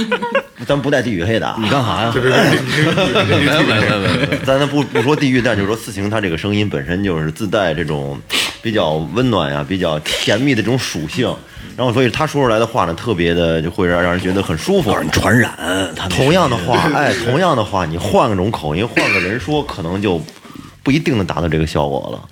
[SPEAKER 8] 咱不带地域黑的啊。
[SPEAKER 3] 你干啥呀？没有没有没有没有，
[SPEAKER 8] 咱 <laughs> 咱不不说地域，但就是说四晴她这个声音本身就是自带这种比较温暖呀、比较甜蜜的这种属性，然后所以她说出来的话呢，特别的就会让让人觉得很舒服。
[SPEAKER 3] 传染他
[SPEAKER 8] 同样的话，哎，<laughs> 同样的话，你换个种口音，换个人说，可能就不一定能达到这个效果了。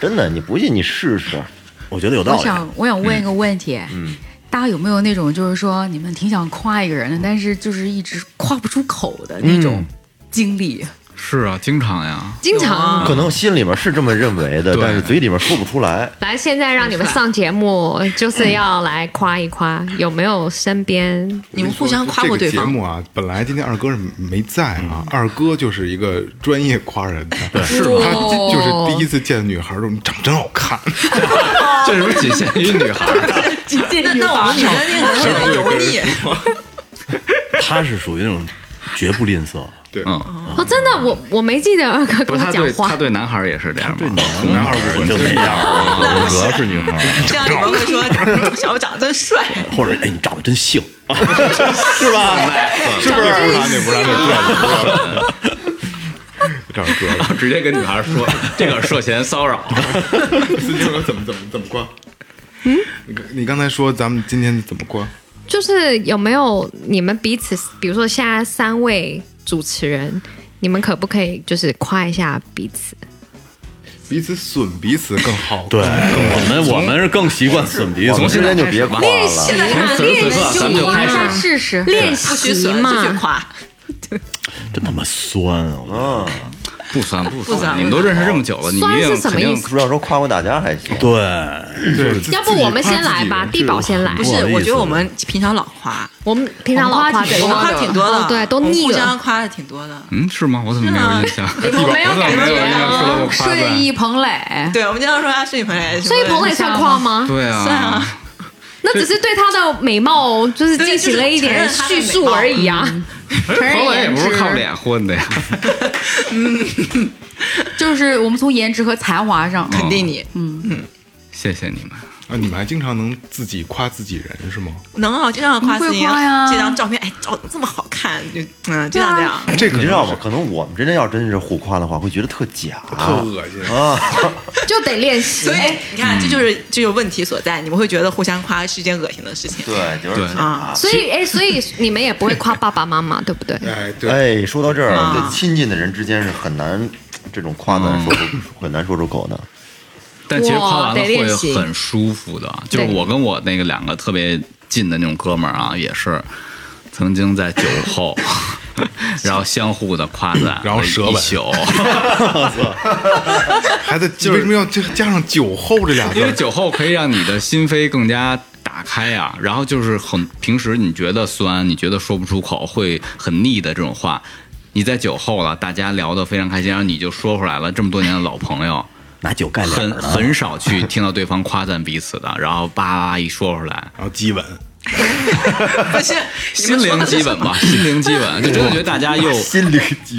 [SPEAKER 8] 真的，你不信你试试。
[SPEAKER 3] 我觉得有道理。
[SPEAKER 7] 我想，我想问一个问题，
[SPEAKER 8] 嗯
[SPEAKER 7] 大家有没有那种，就是说你们挺想夸一个人的，但是就是一直夸不出口的那种经历？
[SPEAKER 6] 是啊，经常呀。
[SPEAKER 5] 经常。
[SPEAKER 8] 可能心里面是这么认为的，但是嘴里面说不出来。
[SPEAKER 5] 来，现在让你们上节目，就是要来夸一夸，有没有身边？
[SPEAKER 4] 你们互相夸过对
[SPEAKER 2] 这个节？目啊，本来今天二哥是没在啊，二哥就是一个专业夸人的，是
[SPEAKER 5] 吗？
[SPEAKER 2] 他就是第一次见女孩儿，你长真好看，
[SPEAKER 6] 这是不是仅限于女孩儿？
[SPEAKER 4] 那那我们女生那个很油腻，
[SPEAKER 3] 他是属于那种绝不吝啬，
[SPEAKER 2] 对，
[SPEAKER 6] 嗯，
[SPEAKER 5] 哦，真的，我我没记得二哥跟我讲话
[SPEAKER 6] 他。对男孩也是这样吗？
[SPEAKER 3] 男孩儿就那样，主要是女孩儿，<laughs>
[SPEAKER 4] 这样你们会说 <laughs> 小长得真帅。
[SPEAKER 3] 或者哎，你长得真性，<laughs>
[SPEAKER 2] 是吧？是不是？那不是他，那不是他，那不是他。这二哥，
[SPEAKER 6] 直接跟女孩说这个涉嫌骚扰。
[SPEAKER 2] 司机说怎么怎么怎么过？嗯，你刚你刚才说咱们今天怎么过？
[SPEAKER 5] 就是有没有你们彼此，比如说现在三位主持人，你们可不可以就是夸一下彼此？
[SPEAKER 2] 彼此损彼此更好。
[SPEAKER 3] 对我们我们是更习惯损彼此
[SPEAKER 8] 我们。之间就别夸
[SPEAKER 5] 练习
[SPEAKER 8] 了。
[SPEAKER 5] 练
[SPEAKER 6] 此刻
[SPEAKER 5] 习
[SPEAKER 6] 咱们就开始
[SPEAKER 7] 试试。
[SPEAKER 5] 练习嘛。
[SPEAKER 4] 夸。
[SPEAKER 3] 真他妈酸啊！
[SPEAKER 6] 不酸不
[SPEAKER 4] 不酸
[SPEAKER 6] 你们都认识这么久了，你们
[SPEAKER 5] 酸是什么意思
[SPEAKER 8] 不要说夸我大家还行。
[SPEAKER 3] 对，
[SPEAKER 2] 对，
[SPEAKER 5] 要不我们先来吧，地宝先来
[SPEAKER 4] 不。是，我觉得我们平常老夸，
[SPEAKER 5] 我们平常老夸对
[SPEAKER 4] 我们夸挺多的，
[SPEAKER 5] 哦对，都
[SPEAKER 4] 我们互
[SPEAKER 5] 腻了
[SPEAKER 4] 相。夸的挺多的。
[SPEAKER 6] 嗯是吗？我怎么没有印象？
[SPEAKER 5] 我没有感觉。
[SPEAKER 6] 过夸赞？
[SPEAKER 7] 顺义彭磊，
[SPEAKER 4] 对，我们经常说他睡意彭磊，
[SPEAKER 5] 睡意彭磊算夸吗？
[SPEAKER 6] 对
[SPEAKER 4] 算
[SPEAKER 6] 啊
[SPEAKER 4] 啊，
[SPEAKER 5] 那只是对她的美貌就是进行了一点叙述而已啊。承认
[SPEAKER 6] 彭磊也不是靠脸混的呀。<laughs>
[SPEAKER 7] 就是我们从颜值和才华上，
[SPEAKER 4] 肯定你。嗯。
[SPEAKER 6] 谢谢你们。
[SPEAKER 2] 啊，你们还经常能自己夸自己人是吗？
[SPEAKER 4] 能啊，经常夸自己
[SPEAKER 7] 呀
[SPEAKER 4] 这张照片，哎，照的这么好看，就嗯，就像这样。
[SPEAKER 2] 这可
[SPEAKER 8] 你知道吗？可能我们真的要真是互夸的话，会觉得特假，
[SPEAKER 2] 特恶心。
[SPEAKER 8] 啊。<laughs>
[SPEAKER 5] 就得练习
[SPEAKER 4] 所。以你看，这就是这就是问题所在。你们会觉得互相夸是一件恶心的事情。
[SPEAKER 8] 对，就是
[SPEAKER 6] 对
[SPEAKER 4] 啊，
[SPEAKER 5] 所以哎，所以你们也不会夸爸爸妈妈，对不对？<laughs>
[SPEAKER 2] 哎，对，
[SPEAKER 8] 哎，说到这儿，亲近的人之间是很难这种夸赞说出很难说出口的。
[SPEAKER 6] 但其实夸完了会很舒服的。就是我跟我那个两个特别近的那种哥们儿啊，也是曾经在酒后 <laughs> <laughs> 然后相互的夸赞，
[SPEAKER 2] 然后舌吻
[SPEAKER 6] 一宿。
[SPEAKER 2] 孩子为什么要加加上酒后这俩字
[SPEAKER 6] 因？为酒后可以让你的心扉更加打开呀、然后就是很平时你觉得酸，你觉得说不出口，会很腻的这种话，你在酒后了，大家聊得非常开心，然后你就说出来了。这么多年的老朋友，
[SPEAKER 3] 拿酒干脸
[SPEAKER 6] 很。很少去听到对方夸赞彼此的，然后叭叭一说出来，
[SPEAKER 2] 然后激吻，
[SPEAKER 4] 不 <laughs> 是
[SPEAKER 6] 心灵基本吧，心灵基本，就真的觉得大家又 <laughs>
[SPEAKER 8] 心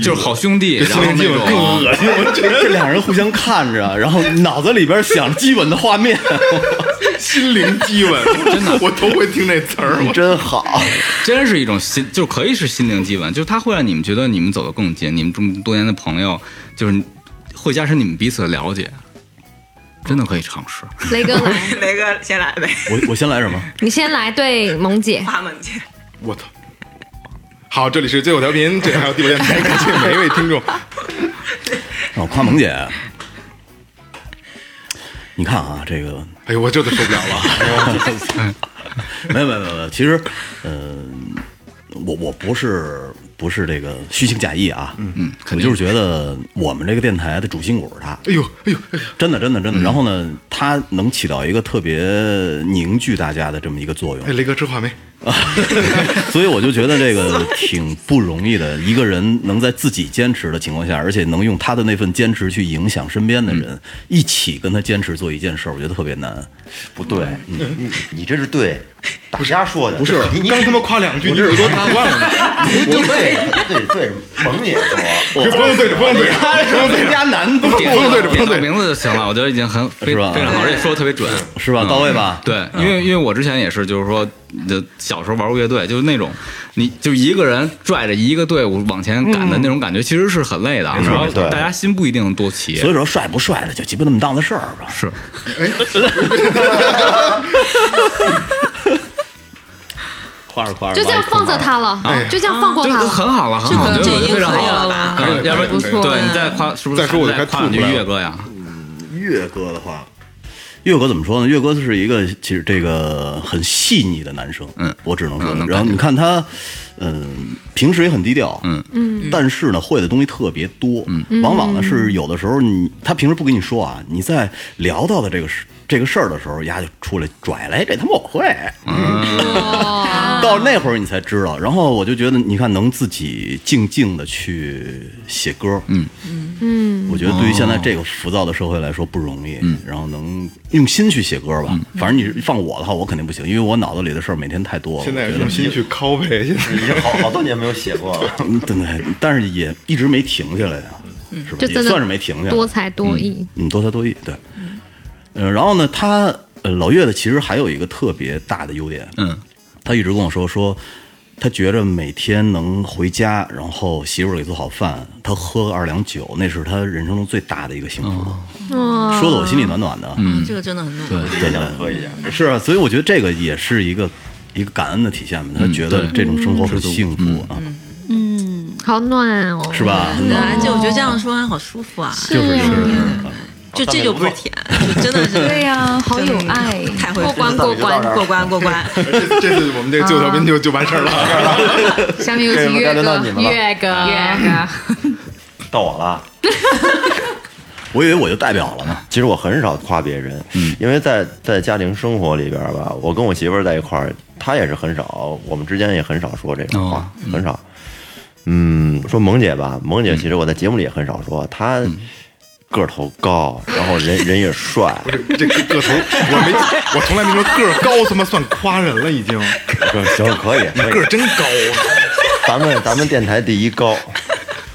[SPEAKER 6] 就是好兄弟，然后那种。
[SPEAKER 3] 恶心，我觉得这俩人互相看着，然后脑子里边想基吻的画面。<laughs>
[SPEAKER 2] 心灵基吻，真的，我头回听这词儿，我
[SPEAKER 8] 真好，
[SPEAKER 6] 真是一种心，就可以是心灵基吻，就是它会让你们觉得你们走得更近，你们这么多年的朋友，就是会加深你们彼此的了解。真的可以尝试。
[SPEAKER 5] 雷哥来，<laughs>
[SPEAKER 4] 雷哥先来呗，
[SPEAKER 3] 我我先来什么？
[SPEAKER 5] 你先来对萌姐。
[SPEAKER 4] 花萌姐，
[SPEAKER 2] 我操！好，这里是最后调频，这还有地火电台，感谢每一位听众。<laughs>
[SPEAKER 3] 哦，夸萌姐，你看啊，这个
[SPEAKER 2] 哎呦，我这都受不了了。<laughs>
[SPEAKER 3] 没有没有没有没有，其实，嗯、我我不是不是这个虚情假意啊，嗯嗯，我就是觉得我们这个电台的主心骨是他，
[SPEAKER 2] 哎呦，哎呦，哎呦，
[SPEAKER 3] 真的真的真的。然后呢，他能起到一个特别凝聚大家的这么一个作用。
[SPEAKER 2] 哎，，雷哥吃话没？<laughs>
[SPEAKER 3] 所以我就觉得这个挺不容易的。一个人能在自己坚持的情况下，而且能用他的那份坚持去影响身边的人，一起跟他坚持做一件事儿，我觉得特别难。
[SPEAKER 8] 不对，你你你这是对大家说的，
[SPEAKER 2] 不是
[SPEAKER 8] 你，
[SPEAKER 2] 刚他妈夸两句，你耳朵打断了
[SPEAKER 8] 对对对蒙你说，
[SPEAKER 2] 不用对着，不用对着，不用对着，
[SPEAKER 3] 加难度
[SPEAKER 2] 不用对着，不用对
[SPEAKER 6] 名字就行了，我觉得已经很非
[SPEAKER 3] 是吧
[SPEAKER 6] 非常好，而且说的特别准，
[SPEAKER 3] 是吧？到位吧？
[SPEAKER 6] 对，因为因为我之前也是，就是说，就小时候玩过乐队，就是那种，你就一个人拽着一个队伍往前赶的那种感觉，其实是很累的。然后大家心不一定多齐，
[SPEAKER 3] 所以说帅不帅的就鸡巴那么档子事儿吧。
[SPEAKER 6] 是 <laughs>
[SPEAKER 3] 夸着夸着
[SPEAKER 5] 就这样放着他了，就这样放过
[SPEAKER 6] 就
[SPEAKER 5] 他了。
[SPEAKER 6] 很好了，很好，
[SPEAKER 4] 这已经可以
[SPEAKER 6] 好
[SPEAKER 4] 了吧
[SPEAKER 6] 嗯要不
[SPEAKER 2] 错
[SPEAKER 6] 对你再夸，是不是
[SPEAKER 2] 再说我就该
[SPEAKER 6] 夸两句
[SPEAKER 2] 吐出来了
[SPEAKER 6] 岳哥呀？
[SPEAKER 3] 岳哥的话，岳哥怎么说呢？岳哥是一个其实这个很细腻的男生，
[SPEAKER 6] 嗯。
[SPEAKER 3] 我只能说。
[SPEAKER 6] 嗯。
[SPEAKER 3] 然后你看他，嗯，平时也很低调，
[SPEAKER 6] 嗯。
[SPEAKER 3] 嗯，但是呢，会的东西特别多，嗯，往往呢是有的时候你他平时不跟你说啊，你在聊到的这个事这个事儿的时候，丫就出来拽来，这他妈我会，嗯到那会儿你才知道。然后我就觉得，你看能自己静静的去写歌，嗯嗯，我觉得对于现在这个浮躁的社会来说不容易。嗯，然后能用心去写歌吧。反正你放我的话，我肯定不行，因为我脑子里的事儿每天太多了。
[SPEAKER 2] 现在
[SPEAKER 3] 觉得
[SPEAKER 2] 用心去拷贝，现在
[SPEAKER 8] 已经好好多年没有写过了。
[SPEAKER 3] 嗯对对，但是也一直没停下来呀，是吧？
[SPEAKER 5] 就
[SPEAKER 3] 也算是没停下来。
[SPEAKER 5] 多才多艺，
[SPEAKER 3] 嗯，多才多艺，对。呃，然后呢，他呃老岳的其实还有一个特别大的优点，
[SPEAKER 6] 嗯，
[SPEAKER 3] 他一直跟我说说，他觉着每天能回家，然后媳妇儿给做好饭，他喝个二两酒，那是他人生中最大的一个幸福。
[SPEAKER 5] 哇
[SPEAKER 3] 说的我心里暖暖的。嗯，
[SPEAKER 4] 这个真的很暖。
[SPEAKER 6] 对，
[SPEAKER 3] 对对，
[SPEAKER 8] 可以，
[SPEAKER 3] 是啊，所以我觉得这个也是一个一个感恩的体现嘛。他觉得这种生活很幸福啊，嗯
[SPEAKER 5] 好暖哦，
[SPEAKER 3] 是？吧？
[SPEAKER 4] 对啊，就我觉得这样说还好舒服啊，
[SPEAKER 3] 就是是。
[SPEAKER 4] 就这就不是甜，就真的是
[SPEAKER 7] 对呀，好有爱。
[SPEAKER 4] 太会
[SPEAKER 5] 过关过关
[SPEAKER 4] 过关 <laughs> 过关。
[SPEAKER 2] 这这次我们这个最后调频就就完事儿了。<laughs> <laughs>
[SPEAKER 7] 下面有请岳
[SPEAKER 8] 该轮到
[SPEAKER 7] 哥，
[SPEAKER 8] 你们了
[SPEAKER 5] 岳哥，
[SPEAKER 7] 岳哥，
[SPEAKER 8] 到我了。
[SPEAKER 3] 我以为我就代表了呢。
[SPEAKER 8] 其实我很少夸别人，嗯，因为在在家庭生活里边吧，我跟我媳妇儿在一块儿，她也是很少，我们之间也很少说这种话，
[SPEAKER 6] 哦
[SPEAKER 8] 很少。嗯，说萌姐吧，萌姐其实我在节目里也很少说，她个头高，然后人人也帅，
[SPEAKER 2] 这个个头，我没，我从来没说个儿高他妈算夸人了，已经。
[SPEAKER 8] 行可以，可以
[SPEAKER 2] 个儿真高，
[SPEAKER 8] 咱们咱们电台第一高，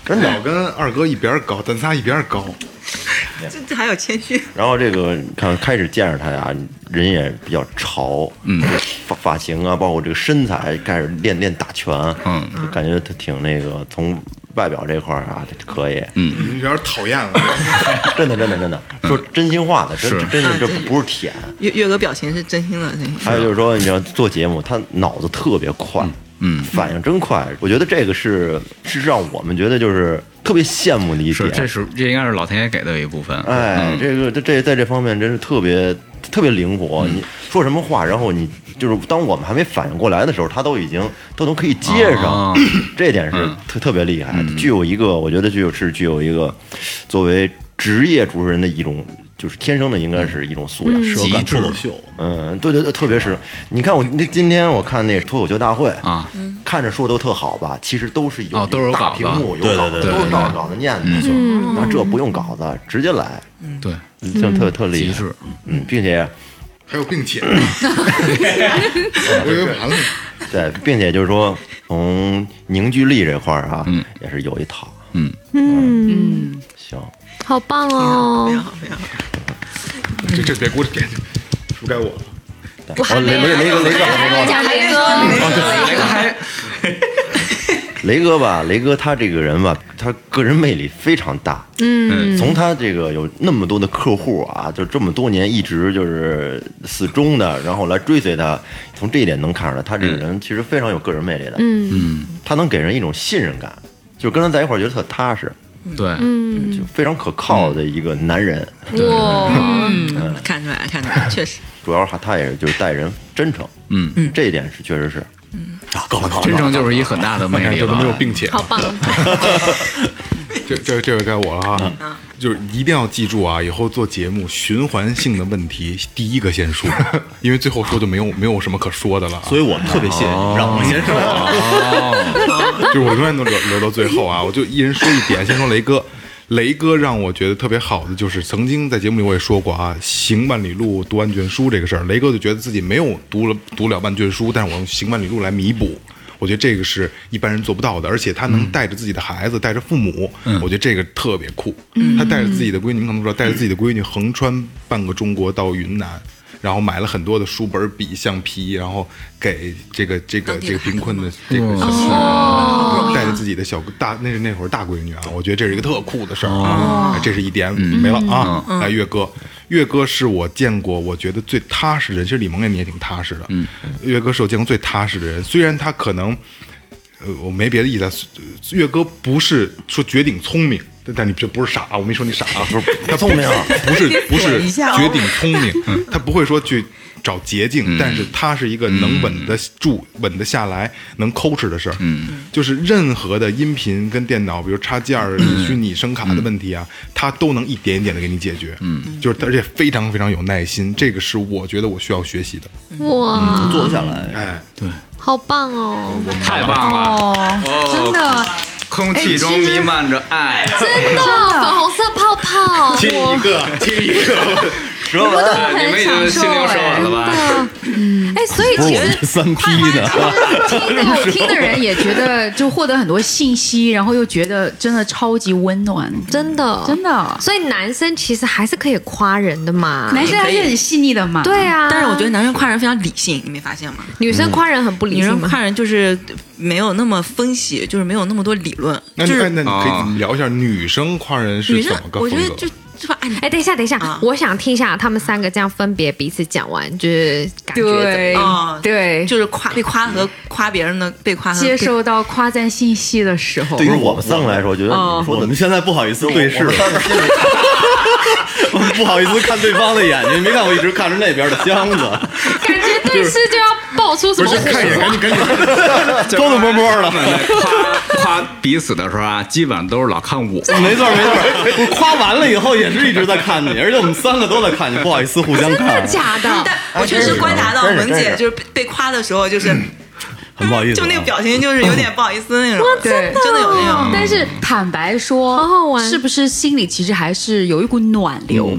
[SPEAKER 8] 真的
[SPEAKER 2] 我。跟二哥一边高，咱仨一边高。
[SPEAKER 4] 这这还有谦虚，
[SPEAKER 8] 然后这个看开始见着他呀，人也比较潮，嗯，发发型啊，包括这个身材，开始练练打拳，
[SPEAKER 6] 嗯，
[SPEAKER 8] 就感觉他挺那个，从外表这块儿啊可以，嗯，
[SPEAKER 2] 有点讨厌了。
[SPEAKER 8] 真的真的真的，说真心话的，真
[SPEAKER 6] 是
[SPEAKER 8] 真的这不是舔。
[SPEAKER 4] 岳岳哥表情是真心的，真心。
[SPEAKER 8] 还有就是说，你要做节目，他脑子特别快，嗯，反应真快。我觉得这个是是让我们觉得就是特别羡慕的一，点。
[SPEAKER 6] 这是这应该是老天爷给的一部分。
[SPEAKER 8] 哎，
[SPEAKER 6] 嗯
[SPEAKER 8] 这个这这在这方面真是特别特别灵活。你说什么话，然后你就是当我们还没反应过来的时候，他都已经都能可以接上。
[SPEAKER 6] 哦，<clears throat>
[SPEAKER 8] 这点是
[SPEAKER 6] 嗯。
[SPEAKER 8] 特特别厉害。具有一个，我觉得具有是具有一个作为职业主持人的一种。就是天生的，应该是一种素养。
[SPEAKER 3] 脱口秀，
[SPEAKER 8] 嗯，对对对，特别是你看我那今天我看那脱口秀大会
[SPEAKER 6] 啊，
[SPEAKER 8] 看着说都特好吧，其实都是有
[SPEAKER 6] 哦都是有
[SPEAKER 8] 大
[SPEAKER 6] 稿子。
[SPEAKER 8] 屏幕有
[SPEAKER 3] 对
[SPEAKER 8] 稿子，都是照着稿子念的。那这不用稿子，直接来，
[SPEAKER 6] 对，
[SPEAKER 8] 就特特厉害。嗯，并且
[SPEAKER 2] 还有并且，我以为完了。
[SPEAKER 8] 对，并且就是说，从凝聚力这块儿啊，也是有一套。
[SPEAKER 6] 嗯。
[SPEAKER 5] 嗯，
[SPEAKER 8] 行，
[SPEAKER 5] 好棒
[SPEAKER 4] 非常
[SPEAKER 5] 哦！
[SPEAKER 4] 好，非常好。
[SPEAKER 2] 这这别鼓掌，别，是不该我。了。
[SPEAKER 8] 我，雷雷雷哥雷哥还没说呢，
[SPEAKER 5] 讲雷哥，
[SPEAKER 6] 雷哥还
[SPEAKER 8] 雷哥吧，雷哥他这个人吧，他个人魅力非常大。嗯，从他这个有那么多的客户啊，就这么多年一直就是死忠的，然后来追随他，从这一点能看出来，他这个人其实非常有个人魅力的。嗯。嗯，他能给人一种信任感，就跟他在一块儿觉得特踏实，
[SPEAKER 6] 对，
[SPEAKER 8] 就非常可靠的一个男人。
[SPEAKER 5] 哇，
[SPEAKER 4] 嗯，看出来，看出来，确实。
[SPEAKER 8] 主要是他也是就是待人真诚，
[SPEAKER 6] 嗯。
[SPEAKER 8] 嗯，这一点是确实是。
[SPEAKER 3] 啊，够了够了，
[SPEAKER 6] 真诚就是一很大的魅力
[SPEAKER 2] 这都没有。并且，
[SPEAKER 5] 好棒！<laughs>
[SPEAKER 2] 这这这回该我了哈，就是一定要记住啊，以后做节目循环性的问题，第一个先说，<laughs> 因为最后说就没有没有什么可说的了啊。
[SPEAKER 3] 所以我特别谢谢你，让我先说。
[SPEAKER 2] 就是我永远都留留到最后啊，我就一人说一点，先说雷哥。雷哥让我觉得特别好的就是，曾经在节目里我也说过啊，行万里路，读万卷书这个事儿，雷哥就觉得自己没有读了读了万卷书，但是我用行万里路来弥补。我觉得这个是一般人做不到的，而且他能带着自己的孩子，带着父母，我觉得这个特别酷。他带着自己的闺女，你们可能不知道，带着自己的闺女横穿半个中国到云南，然后买了很多的书本、笔、橡皮，然后给这个这个这个贫困的这个小孩儿，带着自己的小大那是那会儿大闺女啊，我觉得这是一个特酷的事儿，哎这是一点没了啊。来，岳哥，岳哥是我见过我觉得最踏实的人，其实李萌也你也挺踏实的，嗯，岳哥是我见过最踏实的人，虽然他可能。呃，我没别的意思啊。岳哥不是说绝顶聪明，但但你这不是傻，我没说你傻啊，不是他聪明，不是不是绝顶聪明，<laughs> 他不会说去找捷径，但是他是一个能稳得住、稳得下来、能抠哧的事儿。嗯，就是任何的音频跟电脑，比如插件儿、虚拟声卡的问题啊，他都能一点一点的给你解决。嗯，就是而且非常非常有耐心，这个是我觉得我需要学习的。
[SPEAKER 5] 哇，
[SPEAKER 3] 做得下来，
[SPEAKER 2] 哎，对
[SPEAKER 5] 好棒哦！
[SPEAKER 6] 太棒了！
[SPEAKER 7] 哦，真的，
[SPEAKER 6] 空气中弥漫着爱。
[SPEAKER 5] 真的，粉红色泡泡，
[SPEAKER 2] 亲一个，亲一个。
[SPEAKER 8] 舌吻，
[SPEAKER 6] 你们已经心灵手吻了吧？
[SPEAKER 5] 哎，所以其实
[SPEAKER 3] 我们三 P 的，
[SPEAKER 7] 听的 <laughs> 听的人也觉得就获得很多信息，然后又觉得真的超级温暖，
[SPEAKER 5] 真的
[SPEAKER 7] 真的。
[SPEAKER 5] 所以男生其实还是可以夸人的嘛。
[SPEAKER 7] 男生还是很细腻的嘛，
[SPEAKER 5] 对啊，
[SPEAKER 4] 但是我觉得男生夸人非常理性，你没发现吗？
[SPEAKER 5] 女生夸人很不理性女？
[SPEAKER 4] 生夸人就是没有那么分析，就是没有那么多理论，
[SPEAKER 2] 那那你可以聊一下女生夸人是怎么，个风格？
[SPEAKER 4] 我觉得就就把哎
[SPEAKER 5] 哎，等一下，等一下，
[SPEAKER 4] 啊。
[SPEAKER 5] 我想听一下他们三个这样分别彼此讲完，就是感觉怎么
[SPEAKER 7] 对。
[SPEAKER 5] 样？
[SPEAKER 4] 啊
[SPEAKER 7] 对，
[SPEAKER 4] 就是夸被夸和夸别人的被夸和
[SPEAKER 7] 接
[SPEAKER 4] 被
[SPEAKER 7] 收到夸赞信息的时候，
[SPEAKER 8] 对于我们三个来说，我觉得
[SPEAKER 7] 哦。
[SPEAKER 8] 你说的
[SPEAKER 3] 我们现在不好意思对视 <laughs> <laughs> 不好意思看对方的眼睛，没看我一直看着那边的箱子，
[SPEAKER 5] 感觉对视就要爆粗什么
[SPEAKER 2] 不是看一眼，赶紧赶紧。
[SPEAKER 3] 偷偷摸摸的。
[SPEAKER 6] 夸夸彼此的时候啊，基本上都是老看我。
[SPEAKER 3] 没 <laughs> 错没错，不是 <laughs> 夸完了以后也是一直在看你，<laughs> 而且我们三个都在看你，不好意思互相看，真的
[SPEAKER 5] 假的？
[SPEAKER 4] 但我确实观察到文姐就是被被夸的时候，就是
[SPEAKER 3] 很不好意思啊。
[SPEAKER 4] 就那个表情，就是有点不好意思那种，
[SPEAKER 7] 对
[SPEAKER 4] 真的有那种。
[SPEAKER 7] 但是坦白说，
[SPEAKER 5] 好好玩
[SPEAKER 7] 是不是心里其实还是有一股暖流？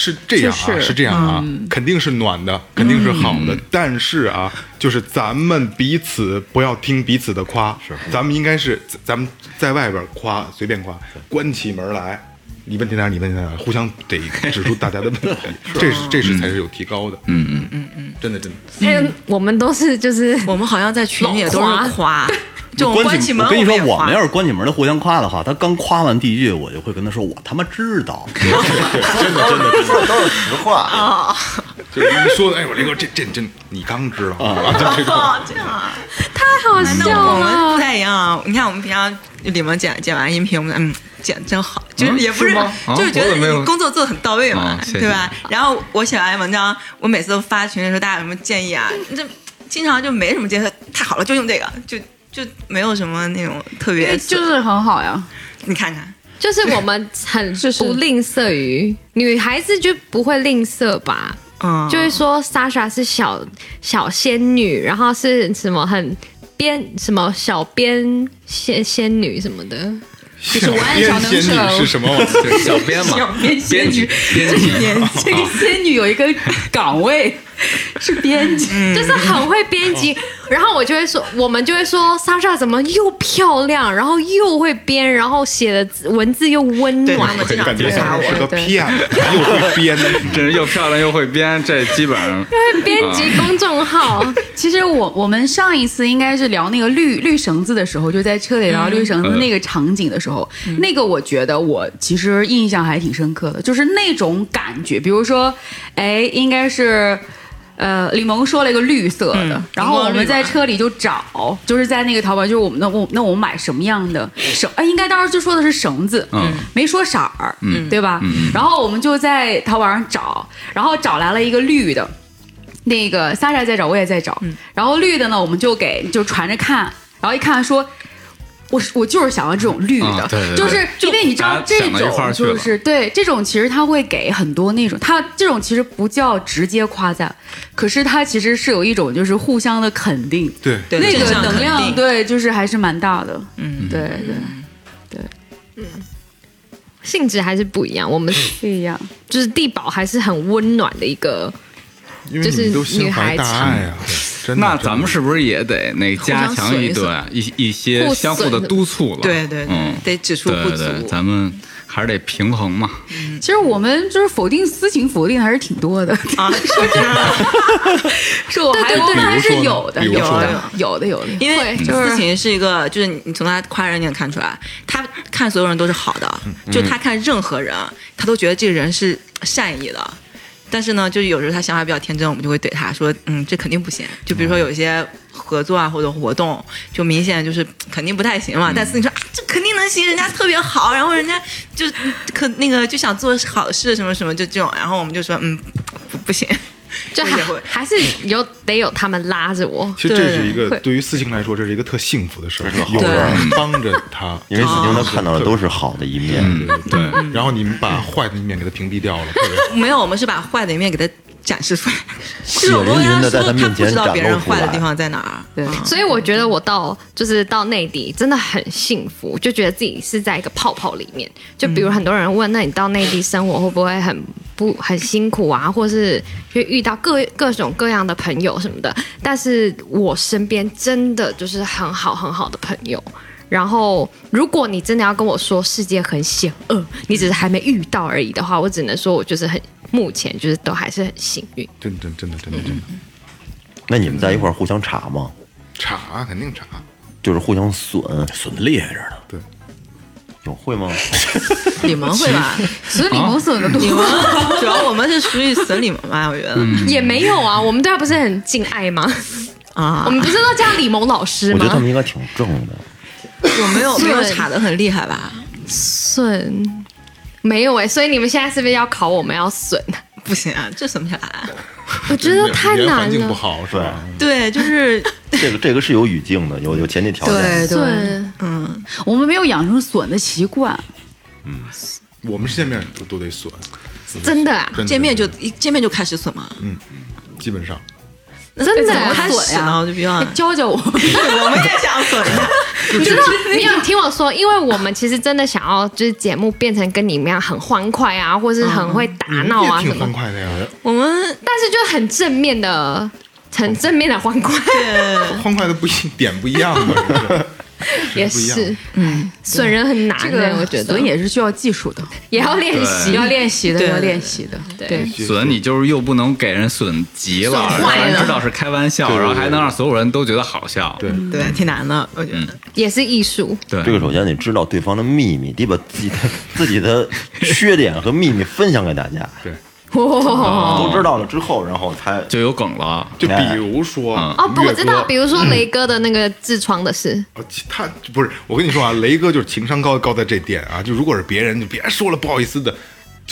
[SPEAKER 2] 是这样啊，
[SPEAKER 7] 是
[SPEAKER 2] 是这样啊，肯定是暖的，肯定是好的。但是啊，就是咱们彼此不要听彼此的夸，是，咱们应该是咱们在外边夸，随便夸，关起门来。你问题在哪？你问题在哪？互相得指出大家的问题，<laughs> 这是这是才是有提高的。嗯嗯嗯嗯，真的真的。
[SPEAKER 5] 还有我们都是就是
[SPEAKER 4] 我们好像在群里也都是夸，就
[SPEAKER 3] 关起
[SPEAKER 4] 门，
[SPEAKER 3] 我跟你说，我们要是关起门来互相夸的话，他刚夸完第一句，我就会跟他说：“我他妈知道。
[SPEAKER 2] 真的真的真的，
[SPEAKER 8] 说的 <laughs> 都是实话。<laughs>
[SPEAKER 2] 就是你说的，哎，我这个这这真，你刚知道啊，就 <laughs> 这种。
[SPEAKER 4] 哦，这样啊。
[SPEAKER 5] 太好笑了
[SPEAKER 4] 我们不。太一样啊！你看，我们平常李萌剪剪完音频，我们嗯剪真好，就是
[SPEAKER 6] 嗯
[SPEAKER 4] 也不是
[SPEAKER 6] 是啊
[SPEAKER 4] 就是觉得你工作做的很到位嘛
[SPEAKER 6] 啊，谢谢
[SPEAKER 4] 对吧？然后我写完文章，我每次都发群里说大家有什么建议啊？这经常就没什么建议，太好了，就用这个，就就没有什么那种特别，
[SPEAKER 7] 就是很好呀。
[SPEAKER 4] 你看看，
[SPEAKER 5] 就是我们很
[SPEAKER 7] 就 <laughs> 是
[SPEAKER 5] 不吝啬于女孩子就不会吝啬吧，
[SPEAKER 4] 嗯，
[SPEAKER 5] 就会说 Sasha 是小小仙女，然后是什么很编什么小编仙仙女什么的，
[SPEAKER 2] 小
[SPEAKER 7] 文案
[SPEAKER 2] 编
[SPEAKER 7] 小能
[SPEAKER 2] 仙女
[SPEAKER 7] 手
[SPEAKER 2] 是什么？<laughs>
[SPEAKER 6] 小编嘛，
[SPEAKER 7] 小编仙女。
[SPEAKER 6] 编辑，编辑，<laughs>
[SPEAKER 7] 这个仙女有一个岗位，<laughs> 是编辑，
[SPEAKER 5] 就是很会编辑。然后我就会说，我们就会说，莎莎怎么又漂亮，然后又会编，然后写的文字又温，暖
[SPEAKER 4] 他。们经常
[SPEAKER 2] 感觉是。个骗子，又会编。<laughs>
[SPEAKER 6] 真是又漂亮又会编，这基本上因为
[SPEAKER 5] 编辑公众号，
[SPEAKER 7] 其实我我们上一次应该是聊那个绿绿绳子的时候，就在车里聊绿绳子那个场景的时候，那个我觉得我其实印象还挺深刻的，就是那种感觉，比如说，哎，应该是。呃，李萌说了一个绿色的，然后我们在车里就找，就是在那个淘宝，就是我们那我那我们买什么样的绳？哎，应该当时就说的是绳子，
[SPEAKER 6] 嗯，
[SPEAKER 7] 没说色儿，嗯，对吧？然后我们就在淘宝上找，然后找来了一个绿的，那个莎莎在找，我也在找，然后绿的呢，我们就给就传着看，然后一看说。我是我就是想要这种绿的，
[SPEAKER 6] 啊对对对。
[SPEAKER 7] 就是因为你知道这种就是对这种其实他会给很多那种，他这种其实不叫直接夸赞，可是他其实是有一种就是互相的肯定，
[SPEAKER 2] 对，
[SPEAKER 4] 对
[SPEAKER 7] 那个能量对就是还是蛮大的，
[SPEAKER 4] 嗯，
[SPEAKER 7] 对对对，嗯。
[SPEAKER 5] 性质还是不一样。我们
[SPEAKER 7] 不一样。
[SPEAKER 5] 就是地堡还是很温暖的一个，
[SPEAKER 2] 因为你们都心怀大爱啊，真的。
[SPEAKER 6] 那咱们是不是也得那加强一段一一些相互的督促了？
[SPEAKER 4] 对对对
[SPEAKER 6] 嗯，
[SPEAKER 4] 得指出不足
[SPEAKER 6] 对对，咱们还是得平衡嘛。
[SPEAKER 7] 其实我们就是否定私情，否定还是挺多的。
[SPEAKER 4] 啊，是这样。<laughs>
[SPEAKER 7] 是我还我们还是有的，有的，有的，有的。
[SPEAKER 4] 因为
[SPEAKER 7] 会
[SPEAKER 4] 思琴是一个，就是你从他夸人，你也看出来，他看所有人都是好的，就他看任何人，他都觉得这个人是善意的。但是呢，就是有时候他想法比较天真，我们就会怼他说，嗯，这肯定不行。就比如说有一些合作啊或者活动，就明显就是肯定不太行嘛。但是你说啊，这肯定能行，人家特别好，然后人家就可那个就想做好事什么什么，就这种。然后我们就说，嗯，不不行。<laughs>
[SPEAKER 5] 就还还是有得有他们拉着我。
[SPEAKER 2] 其实这是一个对于思晴来说，这是一个特幸福的事儿，
[SPEAKER 8] 是个好
[SPEAKER 2] 有人帮着他，<laughs>
[SPEAKER 8] 因为子晴他看到的都是好的一面，
[SPEAKER 2] 对，然后你们把坏的一面给他屏蔽掉了。<laughs>
[SPEAKER 4] 没有，我们是把坏的一面给他展示出来，<laughs>
[SPEAKER 8] 血
[SPEAKER 4] 是我跟
[SPEAKER 8] 淋淋的在
[SPEAKER 4] 说，他
[SPEAKER 8] 他面前
[SPEAKER 4] 不知道别人坏的地方在哪儿。
[SPEAKER 7] 对
[SPEAKER 4] 嗯
[SPEAKER 5] 所以我觉得我到就是到内地真的很幸福，就觉得自己是在一个泡泡里面。就比如很多人问，那你到内地生活会不会很不很辛苦啊，或是会遇到各各种各样的朋友什么的？但是我身边真的就是很好很好的朋友。然后，如果你真的要跟我说世界很险恶，你只是还没遇到而已的话，我只能说我就是很目前就是都还是很幸运。
[SPEAKER 2] 真真真的真的真的
[SPEAKER 8] 那你们在一块儿互相查吗？
[SPEAKER 2] 查肯定查，
[SPEAKER 8] 就是互相损，
[SPEAKER 3] 损的厉害着呢。
[SPEAKER 2] 对，
[SPEAKER 8] 有会吗？<laughs>
[SPEAKER 4] 你们会吧？
[SPEAKER 7] 所以李萌损的多。<laughs>
[SPEAKER 4] 你们主要我们是属于损你们吧？我觉得
[SPEAKER 5] 也没有啊，我们对他不是很敬爱吗？
[SPEAKER 4] 啊
[SPEAKER 5] 我，们不是都叫李萌老师
[SPEAKER 8] 我觉得他
[SPEAKER 5] 吗？
[SPEAKER 8] 们应该挺正的。
[SPEAKER 4] 有没有没有查的很厉害吧？
[SPEAKER 5] 损没有哎、所以你们现在是不是要考我们要损？<laughs>
[SPEAKER 4] 不行啊，这损不下来。
[SPEAKER 5] 我觉得太难
[SPEAKER 2] 环境不
[SPEAKER 5] 了。
[SPEAKER 2] 好是吧？
[SPEAKER 4] 对，就是
[SPEAKER 8] 这个这个是有语境的，有有前提条件。
[SPEAKER 7] 对对，
[SPEAKER 4] 嗯，
[SPEAKER 7] 我们没有养成损的习惯。
[SPEAKER 2] 嗯我们见面都都得损，
[SPEAKER 5] 真的啊，
[SPEAKER 2] 的
[SPEAKER 4] 见面就一见面就开始损吗？嗯。
[SPEAKER 2] 基本上
[SPEAKER 5] 真的啊
[SPEAKER 7] 怎么
[SPEAKER 4] 开始呢？我就比较，
[SPEAKER 7] 教教我，<laughs>
[SPEAKER 4] 我们也想损的。<laughs>
[SPEAKER 5] 你知道没有？你听我说，因为我们其实真的想要，就是节目变成跟你们一样很欢快啊，或是很会打闹啊什么
[SPEAKER 2] 也挺欢，快的呀，
[SPEAKER 4] 我们
[SPEAKER 5] 但是就很正面的，很正面的欢快，<laughs>
[SPEAKER 2] 欢快的不一点不一样嘛？<laughs>
[SPEAKER 5] 也是，嗯，损人很难
[SPEAKER 7] 这
[SPEAKER 5] 的，
[SPEAKER 7] 个
[SPEAKER 5] 我觉得。
[SPEAKER 7] 损也是需要技术的，
[SPEAKER 5] 也要练习，
[SPEAKER 7] 要练习的，要练习的。对，
[SPEAKER 6] 损你就是又不能给人损急了，让人知道是开玩笑，然后还能让所有人都觉得好笑。
[SPEAKER 2] 对，
[SPEAKER 4] 对挺难的，我觉得。
[SPEAKER 5] 也是艺术。
[SPEAKER 6] 对，
[SPEAKER 8] 这个首先得知道对方的秘密，得把自己的自己的 <laughs> 缺点和秘密分享给大家。
[SPEAKER 2] 对，
[SPEAKER 8] 都知道了之后，然后才
[SPEAKER 6] 就有梗了。
[SPEAKER 2] 就比如说
[SPEAKER 6] 嗯
[SPEAKER 5] 哦，不，我知道，比
[SPEAKER 2] 如
[SPEAKER 5] 如说雷哥的那个痔疮的事，
[SPEAKER 2] 他不是我跟你说啊，雷哥就是情商高高在这点啊，就如果是别人就别说了，不好意思的，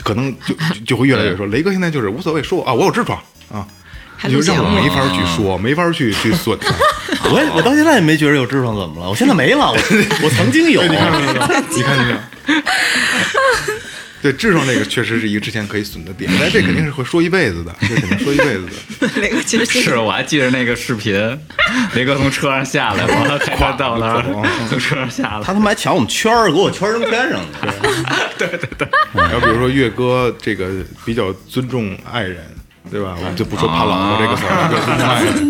[SPEAKER 2] 可能就就就会越来越说，雷哥现在就是无所谓，说啊，我有痔疮啊。
[SPEAKER 4] 你
[SPEAKER 2] 就让我没法去说，没法去去损他。<laughs>
[SPEAKER 3] 我也我到现在也没觉得有痔疮怎么了，我现在没了，我我曾经有。
[SPEAKER 2] 你看没有？你看没有？<laughs> <laughs> 对智商这个确实是一个之前可以损的点，但这肯定是会说一辈子的，这肯定说一辈子的。
[SPEAKER 4] 那个其实
[SPEAKER 6] 是，我还记得那个视频，雷哥从车上下来，完了开车到那儿，<laughs> 从车上下来。
[SPEAKER 3] 他他妈还抢我们圈儿，给我圈儿扔天上 <laughs> 对对对。
[SPEAKER 2] 然后比如说岳哥这个比较尊重爱人对吧？我们就不说怕老婆这个词儿，这个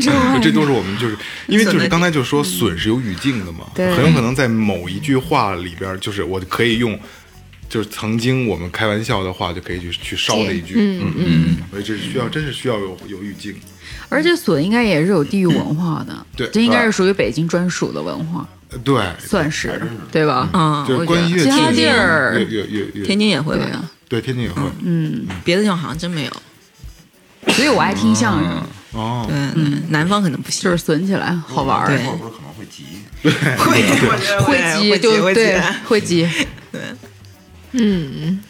[SPEAKER 2] 另外的，这都是我们就是因为就是刚才就说损是有语境的嘛，很有可能在某一句话里边，就是我可以用。就是曾经我们开玩笑的话，就可以去去烧了一句，嗯嗯，所以这是需要，真是需要有有语境。
[SPEAKER 7] 而且笋应该也是有地域文化的，
[SPEAKER 2] 对
[SPEAKER 7] 这应该是属于北京专属的文化，
[SPEAKER 2] 呃对，
[SPEAKER 7] 算是对吧？
[SPEAKER 4] 嗯，
[SPEAKER 2] 就是
[SPEAKER 4] 我觉得
[SPEAKER 2] 关于
[SPEAKER 7] 其他地儿
[SPEAKER 4] 天津也会吧，
[SPEAKER 2] 对天津也会。嗯。
[SPEAKER 4] 别的地方好像真没有。
[SPEAKER 7] 所以我爱听相声，
[SPEAKER 2] 哦，
[SPEAKER 4] 对，嗯，南方可能不行。
[SPEAKER 7] 就是损起来好玩儿，
[SPEAKER 4] 对。
[SPEAKER 8] 不是可能会急。<laughs>
[SPEAKER 4] 会 <laughs>
[SPEAKER 7] 会急就对会急，<laughs>
[SPEAKER 5] 嗯，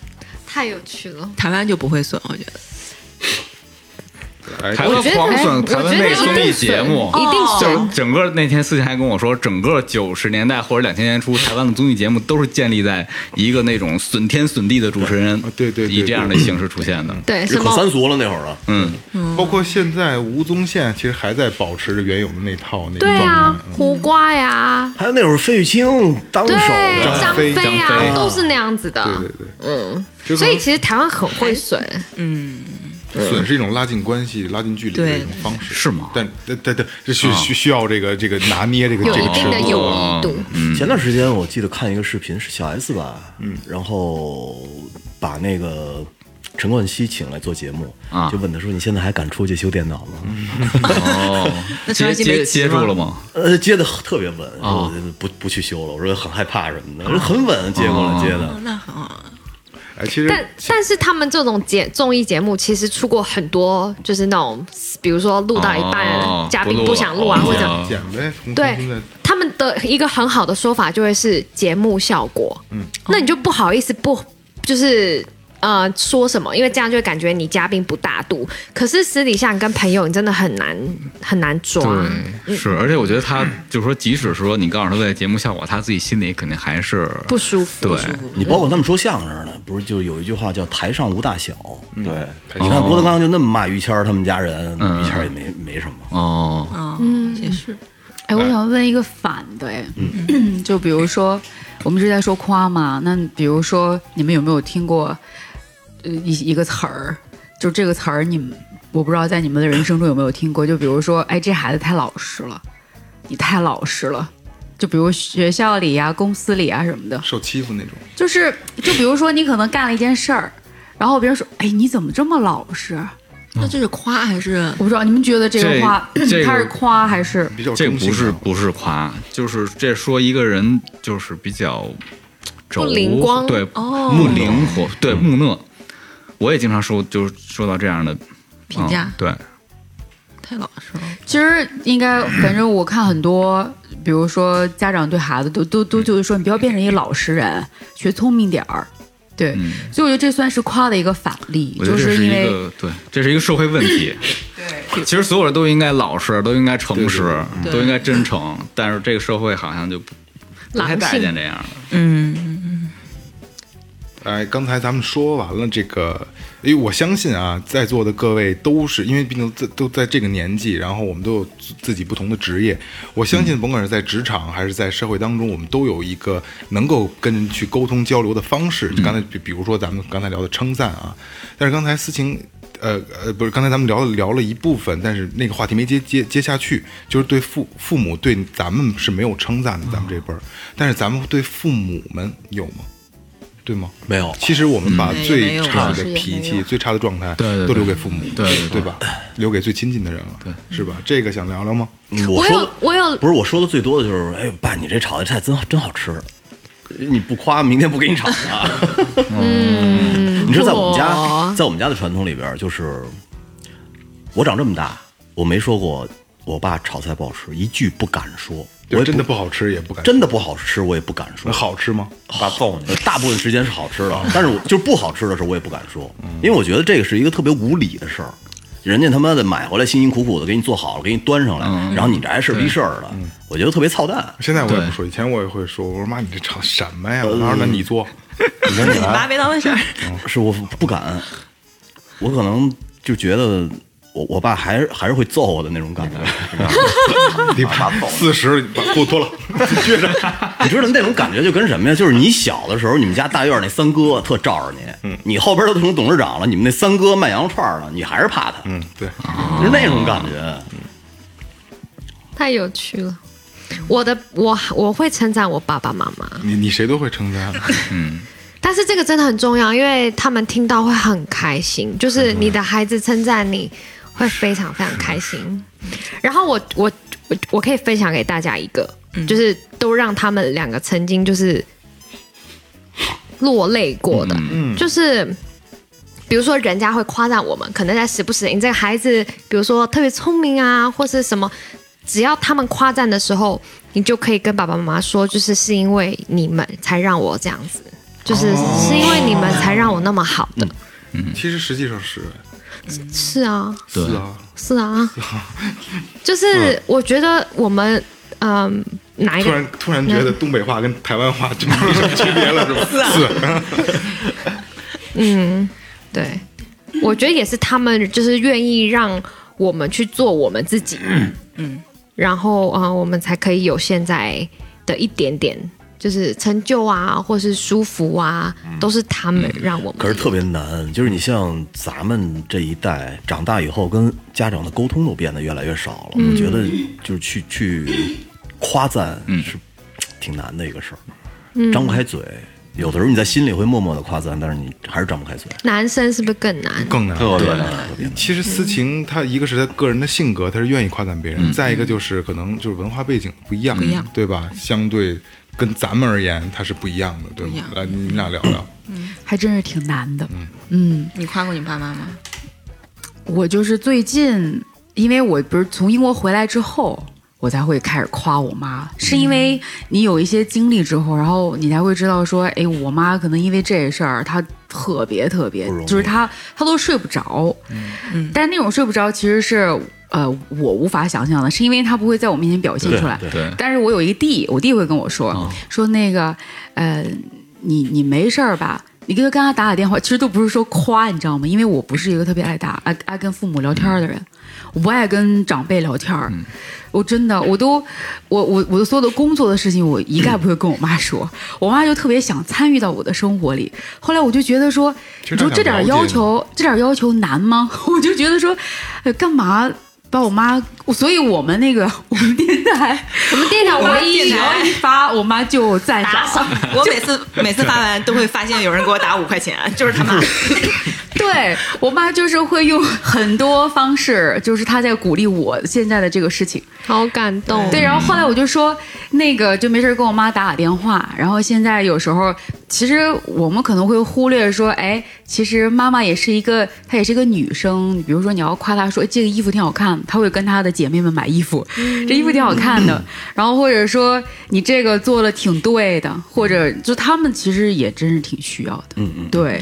[SPEAKER 5] 太有趣了。
[SPEAKER 4] 台湾就不会损，我觉得。
[SPEAKER 2] 哎
[SPEAKER 6] 台湾狂损台湾那综艺节目，
[SPEAKER 5] 一定
[SPEAKER 6] 就是整个那天思琴还跟我说，整个九十年代或者两千年初，台湾的综艺节目都是建立在一个那种损天损地的主持人
[SPEAKER 2] 啊，对对对
[SPEAKER 6] 以这样的形式出现的。
[SPEAKER 5] 对，
[SPEAKER 3] 可
[SPEAKER 5] 什么
[SPEAKER 3] 三俗了那会儿啊。
[SPEAKER 6] 嗯，
[SPEAKER 2] 包括现在吴宗宪其实还在保持着原有的那套那个
[SPEAKER 5] 对
[SPEAKER 2] 状
[SPEAKER 5] 啊，，胡瓜呀，
[SPEAKER 3] 还有那会儿费玉清当手
[SPEAKER 5] 张
[SPEAKER 2] 飞
[SPEAKER 6] 张飞，
[SPEAKER 5] 都是那样子的。
[SPEAKER 2] 对对对，
[SPEAKER 5] 嗯，所以其实台湾很会损，
[SPEAKER 2] 损是一种拉近关系、拉近距离的
[SPEAKER 4] 对
[SPEAKER 2] 一种方式，
[SPEAKER 6] 是吗？
[SPEAKER 2] 但对对对，这需需需要这个这个拿捏这个这个尺度。
[SPEAKER 3] 前段时间我记得看一个视频，是小 S 吧，嗯，然后把那个陈冠希请来做节目，
[SPEAKER 6] 啊。
[SPEAKER 3] 就问他说：“你现在还敢出去修电脑吗？
[SPEAKER 6] 哦，<laughs>
[SPEAKER 4] 那
[SPEAKER 6] 接
[SPEAKER 4] 陈冠希
[SPEAKER 6] 接接住了吗？？”
[SPEAKER 3] 呃，接的特别稳，不不去修了，我说很害怕什么的，很稳，接过来接的。
[SPEAKER 4] 哦那很好。
[SPEAKER 2] 哎，其实
[SPEAKER 5] 但但是他们这种节综艺节目其实出过很多，就是那种，比如说录到一半，
[SPEAKER 6] 哦
[SPEAKER 5] 嘉宾
[SPEAKER 6] 不
[SPEAKER 5] 想录啊，
[SPEAKER 6] 了
[SPEAKER 5] 或者对他们的一个很好的说法就会是节目效果，嗯，那你就不好意思不就是呃说什么，因为这样就会感觉你嘉宾不大度。可是私底下你跟朋友，你真的很难很难抓。
[SPEAKER 6] 对，是，而且我觉得他就是说，即使说你告诉他为了节目效果，他自己心里肯定还是
[SPEAKER 5] 不舒服，
[SPEAKER 6] 对，
[SPEAKER 3] 你包括他们说相声的，不是就有一句话叫“台上无大小”？
[SPEAKER 8] 对，
[SPEAKER 3] 你看郭德纲就那么骂于谦儿他们家人，
[SPEAKER 6] 嗯
[SPEAKER 3] 于谦儿也没没什么。
[SPEAKER 6] 哦，
[SPEAKER 4] 嗯，也是。
[SPEAKER 7] 哎，我想问一个反的，哎，<clears throat> 就比如说我们一直在说夸嘛，那比如说你们有没有听过呃一一个词儿？就这个词儿，你们我不知道在你们的人生中有没有听过？就比如说，哎，这孩子太老实了，你太老实了。就比如学校里呀、公司里啊什么的，
[SPEAKER 2] 受欺负那种，
[SPEAKER 7] 就是就比如说你可能干了一件事儿，然后别人说，哎，你怎么这么老实？
[SPEAKER 4] 那这是夸还是
[SPEAKER 7] 我不知道你们觉得这个话，
[SPEAKER 6] 这这个
[SPEAKER 7] 他是夸还是？
[SPEAKER 2] 比较
[SPEAKER 6] 这不是不是夸，就是这说一个人就是比较轴
[SPEAKER 5] 不灵光
[SPEAKER 6] 对，
[SPEAKER 4] 哦
[SPEAKER 6] 木灵活，对木讷。我也经常收，就是收到这样的
[SPEAKER 4] 评价。
[SPEAKER 6] 嗯对，
[SPEAKER 4] 太老实了？
[SPEAKER 7] 其实应该，反正我看很多，比如说家长对孩子都都都就是说，你不要变成一个老实人，学聪明点儿。对，
[SPEAKER 6] 嗯。
[SPEAKER 7] 所以我觉得这算是夸的一个反例，就
[SPEAKER 6] 是
[SPEAKER 7] 因为
[SPEAKER 6] 一个对，这是一个社会问题。<laughs> 对，其实所有人都应该老实，都应该诚实，
[SPEAKER 4] 对
[SPEAKER 6] 都应该真诚，但是这个社会好像就不不太
[SPEAKER 5] 狼
[SPEAKER 6] 待见这样的。
[SPEAKER 4] 嗯，
[SPEAKER 2] 哎，刚才咱们说完了这个，因为我相信啊，在座的各位都是因为毕竟在都在这个年纪，然后我们都有自自己不同的职业。我相信，甭管是在职场还是在社会当中，我们都有一个能够跟人去沟通交流的方式。就刚才比比如说咱们刚才聊的称赞啊，但是刚才思晴。呃呃，不是，刚才咱们聊了聊了一部分，但是那个话题没接接接下去，就是对父父母对咱们是没有称赞的，咱们这辈儿，但是咱们对父母们有吗？对吗？
[SPEAKER 3] 没有
[SPEAKER 2] 其实我们把
[SPEAKER 4] 嗯
[SPEAKER 2] 最差的脾气、最差的状态，
[SPEAKER 6] 对对对
[SPEAKER 2] 都留给父母，
[SPEAKER 6] 对对
[SPEAKER 2] 吧？留给最亲近的人了，对，是吧？这个想聊聊吗？
[SPEAKER 3] 嗯我说
[SPEAKER 5] 我有
[SPEAKER 3] 不是我说的最多的就是，哎，爸，你这炒的菜真真好吃。你不夸，明天不给你炒了。<laughs> 嗯，你说在我们家，在我们家的传统里边，就是我长这么大，我没说过我爸炒菜不好吃，一句不敢说。我
[SPEAKER 2] 真的不好吃也不敢，
[SPEAKER 3] 真的不好吃，我也不敢说。
[SPEAKER 2] 好吃吗？
[SPEAKER 8] 爸揍你！
[SPEAKER 3] 呃大部分时间是好吃的，但是我就是不好吃的时候我也不敢说，因为我觉得这个是一个特别无理的事儿。人家他妈的买回来辛辛苦苦的给你做好了，给你端上来，然后你这还是逼事儿的，我觉得特别操蛋。
[SPEAKER 2] 现在我也不说，以前我也会说，我说妈，你这炒什么呀？我说那你做，<laughs>
[SPEAKER 8] 你说你来，
[SPEAKER 4] 你爸别当回事儿。
[SPEAKER 3] 是我不敢，我可能就觉得我我爸还是还是会揍我的那种感觉。
[SPEAKER 2] 你把 <laughs> 四十把裤脱了，撅着。<laughs>
[SPEAKER 3] 你知道那种感觉就跟什么呀？就是你小的时候，你们家大院那三哥特罩着你，嗯，你后边都成董事长了，你们那三哥卖羊肉串了，你还是怕他，
[SPEAKER 2] 嗯，对，
[SPEAKER 3] 就是那种感觉。
[SPEAKER 5] 太有趣了。我的我我会称赞我爸爸妈妈，
[SPEAKER 2] 你你谁都会称赞。<laughs>
[SPEAKER 5] 嗯但是这个真的很重要，因为他们听到会很开心，就是你的孩子称赞你会非常非常开心。然后我我我我可以分享给大家一个，就是都让他们两个曾经就是落泪过的，就是比如说人家会夸赞我们，可能在时不时你这个孩子，比如说特别聪明啊，或是什么，只要他们夸赞的时候，你就可以跟爸爸妈妈说，就是是因为你们才让我这样子，就是是因为你们才让我那么好的，嗯。
[SPEAKER 2] 其实实际上是
[SPEAKER 5] 是啊，
[SPEAKER 2] 是啊，
[SPEAKER 5] 是啊，就是我觉得我们嗯、哪一个
[SPEAKER 2] 突然突然觉得东北话跟台湾话就没什么区别了，是吧？<laughs> 是 <laughs>
[SPEAKER 5] 嗯，对，我觉得也是他们就是愿意让我们去做我们自己，嗯，然后啊、呃我们才可以有现在的一点点就是成就啊，或是舒服啊，都是他们让我们。
[SPEAKER 3] 可是特别难，就是你像咱们这一代长大以后，跟家长的沟通都变得越来越少了。我觉得就是去去夸赞是挺难的一个事儿，张不开嘴。有的时候你在心里会默默的夸赞，但是你还是张不开嘴。
[SPEAKER 5] 男生是不是更难？
[SPEAKER 2] 更难。
[SPEAKER 8] 特别难。
[SPEAKER 2] 其实思晴，他一个是他个人的性格，他是愿意夸赞别人；再一个就是可能就是文化背景不一样，
[SPEAKER 4] 不一样
[SPEAKER 2] 对吧？相对跟咱们而言，它是不一样的，对吗？来，你们俩聊聊。嗯。
[SPEAKER 7] 还真是挺难的。嗯，
[SPEAKER 4] 你夸过你爸妈吗？
[SPEAKER 7] 我就是最近，因为我不是从英国回来之后，我才会开始夸我妈，是因为你有一些经历之后，然后你才会知道说，哎，我妈可能因为这事儿，她特别特别就是她她都睡不着，嗯，但是那种睡不着其实是呃我无法想象的，是因为他不会在我面前表现出来，
[SPEAKER 3] 对
[SPEAKER 6] 对
[SPEAKER 7] 但是我有一个弟，我弟会跟我说、说那个呃，你你没事儿吧？你给他跟他打打电话，其实都不是说夸，你知道吗？因为我不是一个特别爱打爱爱跟父母聊天的人，我不爱跟长辈聊天儿。我真的，我都我我我的所有的工作的事情，我一概不会跟我妈说。我妈就特别想参与到我的生活里。后来我就觉得说，你说这点要求，这点要求难吗？<laughs> 我就觉得说，呃干嘛把我妈？所以我们那个我们电台，
[SPEAKER 5] 我们电台
[SPEAKER 7] 我
[SPEAKER 5] 唯一
[SPEAKER 7] 只要一发，我妈就赞赏。
[SPEAKER 4] 我每次每次发完都会发现有人给我打五块钱，就是他妈。<laughs>
[SPEAKER 7] 对我妈就是会用很多方式，就是她在鼓励我现在的这个事情。
[SPEAKER 5] 好感动。
[SPEAKER 7] 对，然后后来我就说，那个就没事跟我妈打打电话。然后现在有时候，其实我们可能会忽略说，哎，其实妈妈也是一个，她也是一个女生。比如说你要夸她说哎这个衣服挺好看，她会跟她的姐妹们买衣服，这衣服挺好看的。<laughs> 然后或者说你这个做的挺对的，或者就他们其实也真是挺需要的。
[SPEAKER 3] 嗯嗯，
[SPEAKER 7] 对，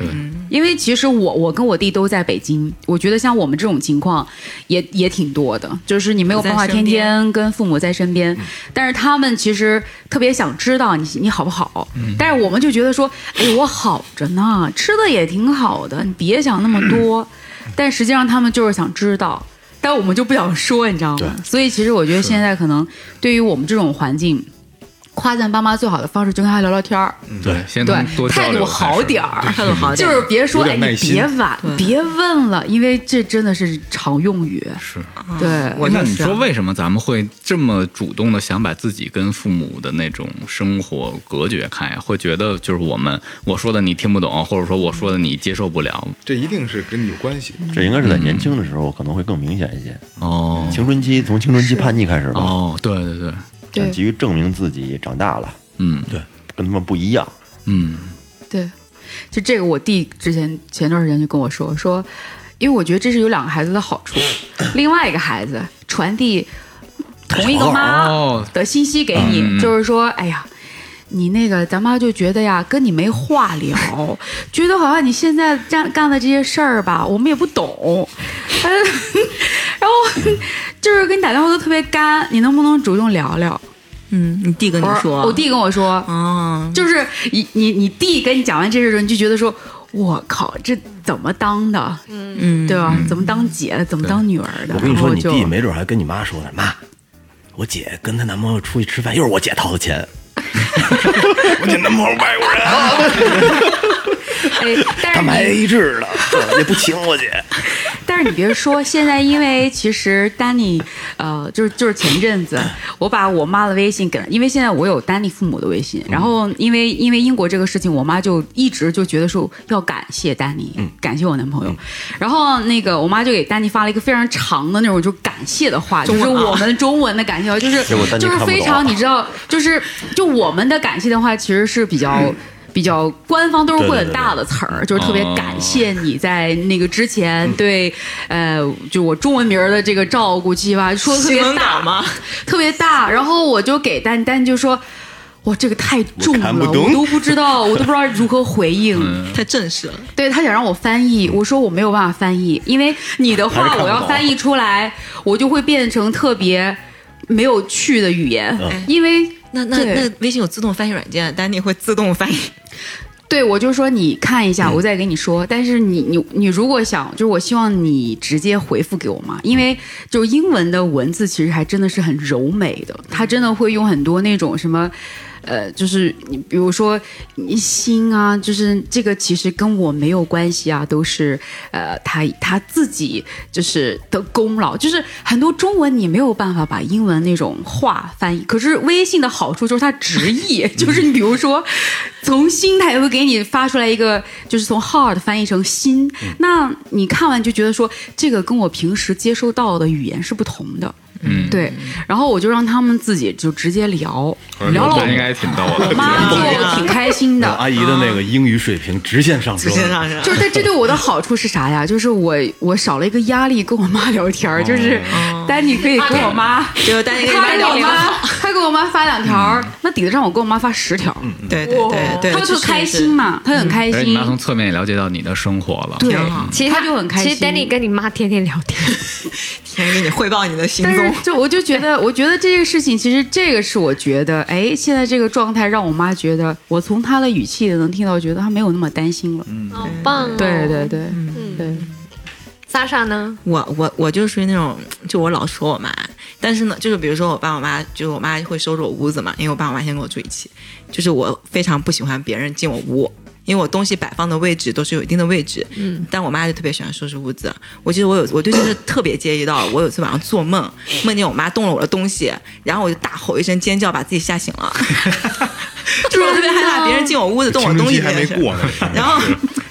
[SPEAKER 7] 因为其实我我跟我弟都在北京，我觉得像我们这种情况也也挺多的，就是你没有办法天天跟父母在身边，但是他们其实特别想知道你你好不好，但是我们就觉得说，哎，我好着呢，吃的也挺好的，你别想那么多，但实际上他们就是想知道。但我们就不想说，你知道吗？所以其实我觉得现在可能对于我们这种环境，夸赞爸妈最好的方式就跟他聊聊天儿，
[SPEAKER 6] 对，先
[SPEAKER 7] 对态度好点儿，
[SPEAKER 4] 态度好点
[SPEAKER 7] 就是别说哎，你别晚，别问了，因为这真的是常用语。
[SPEAKER 6] 是。
[SPEAKER 7] 对，
[SPEAKER 6] 那你说为什么咱们会这么主动的想把自己跟父母的那种生活隔绝开？会觉得就是我们我说的你听不懂，或者说我说的你接受不了？
[SPEAKER 2] 这一定是跟你有关系。
[SPEAKER 8] 这应该是在年轻的时候可能会更明显一些。
[SPEAKER 6] 哦
[SPEAKER 8] 青春期从青春期叛逆开始吧，
[SPEAKER 6] 哦，对对对，
[SPEAKER 7] 对。
[SPEAKER 8] 急于证明自己长大了，
[SPEAKER 6] 嗯。
[SPEAKER 3] 对，
[SPEAKER 8] 跟他们不一样。
[SPEAKER 6] 嗯。
[SPEAKER 7] 对，就这个，我弟之前前段时间就跟我说说，因为我觉得这是有两个孩子的好处，<coughs> 另外一个孩子传递同一个妈
[SPEAKER 6] 哦。
[SPEAKER 7] 的信息给你，就是说，哎呀。你那个，咱妈就觉得呀，跟你没话聊，<laughs> 觉得好像你现在干干的这些事儿吧，我们也不懂，嗯 <laughs> 然后就是给你打电话都特别干，你能不能主动聊聊？
[SPEAKER 4] 嗯，你弟跟你说，
[SPEAKER 7] 我弟跟我说，
[SPEAKER 4] 嗯，
[SPEAKER 7] 就是你你你弟跟你讲完这事之后，你就觉得说，我靠，这怎么当的？
[SPEAKER 4] 嗯，
[SPEAKER 7] 对吧？怎么当姐的？怎么当女儿的？
[SPEAKER 3] 我跟你说，你弟没准还跟你妈说呢，妈，我姐跟她男朋友出去吃饭，又是我姐掏的钱。<laughs>
[SPEAKER 2] 我姐男朋友外国人啊，
[SPEAKER 7] 哎，但是
[SPEAKER 3] 他买
[SPEAKER 7] 你
[SPEAKER 3] A 制的，也不请我姐。
[SPEAKER 7] 但是你别说，现在因为其实丹尼，呃，就是就是前阵子我把我妈的微信给了，因为现在我有丹尼父母的微信，然后因为因为英国这个事情，我妈就一直就觉得说要感谢丹尼，感谢我男朋友，然后那个我妈就给丹尼发了一个非常长的那种就感谢的话，就是我们中文的感谢话，就是就是非常你知道，就是就我们的感谢的话，其实是比较。比较官方都是会很大的词儿，就是特别感谢你在那个之前对，呃，就我中文名儿的这个照顾，记吧，说的特别大
[SPEAKER 4] 稿吗？<laughs>
[SPEAKER 7] 特别大。然后我就给丹丹就说，哇，这个太重了，
[SPEAKER 2] 我
[SPEAKER 7] 都不知道，<laughs> 我都不知道如何回应。
[SPEAKER 4] 太正式了。
[SPEAKER 7] 对他想让我翻译，我说我没有办法翻译，因为你的话我要翻译出来，我就会变成特别没有趣的语言，因为
[SPEAKER 4] 那那那微信有自动翻译软件，丹尼会自动翻译。<laughs>
[SPEAKER 7] 对，我就说你看一下，我再给你说。但是你你你如果想，就是我希望你直接回复给我嘛，因为就是英文的文字其实还真的是很柔美的，它真的会用很多那种什么。呃，就是你比如说你心啊，就是这个其实跟我没有关系啊，都是呃他他自己就是的功劳。就是很多中文你没有办法把英文那种话翻译，可是微信的好处就是它直译，<laughs> 就是你比如说从心它也会给你发出来一个，就是从 heart 翻译成心，那你看完就觉得说这个跟我平时接收到的语言是不同的。
[SPEAKER 6] 嗯，
[SPEAKER 7] 对，然后我就让他们自己就直接聊，聊了我
[SPEAKER 6] 应该挺逗的。
[SPEAKER 7] 我妈 <laughs> 就挺开心的。<laughs>
[SPEAKER 3] 阿姨的那个英语水平直线上升，
[SPEAKER 4] 直线上升。
[SPEAKER 7] 就是这这对我的好处是啥呀？就是我我少了一个压力，跟我妈聊天儿，就是丹尼可以跟我妈，
[SPEAKER 4] 就是丹尼跟你
[SPEAKER 7] 他给我
[SPEAKER 4] 妈
[SPEAKER 7] 他给我妈发两条儿，那抵得上我跟我妈发十条儿，
[SPEAKER 4] 对对对对，
[SPEAKER 7] 他就开心嘛，他很开心
[SPEAKER 6] 你妈。从侧面也了解到你的生活了。
[SPEAKER 7] 对
[SPEAKER 5] 其实他
[SPEAKER 7] 就很开心。
[SPEAKER 5] 其实 Danny 跟你妈天天聊天，<laughs>
[SPEAKER 4] 天天给你汇报你的行
[SPEAKER 7] 但
[SPEAKER 4] 踪
[SPEAKER 7] 是。<laughs> 就我就觉得，<laughs> 我觉得这个事情，其实这个是我觉得，哎，现在这个状态让我妈觉得，我从她的语气能听到，觉得她没有那么担心了。
[SPEAKER 5] 好棒哦！
[SPEAKER 7] 对对对对，
[SPEAKER 5] 莎莎呢？
[SPEAKER 4] 我我我就属于那种，就我老说我妈，但是呢，就是比如说我爸我妈，就是我妈会收拾我屋子嘛，因为我爸我妈先跟我住一起，就是我非常不喜欢别人进我屋。因为我东西摆放的位置都是有一定的位置，嗯，但我妈就特别喜欢收拾屋子。我记得我有我对这个特别介意到，我有次晚上做梦，梦见我妈动了我的东西，然后我就大吼一声尖叫，把自己吓醒了，<laughs> 就是我特别害怕别人进我屋子动我东西这件事。
[SPEAKER 2] 没过呢。
[SPEAKER 4] 然后，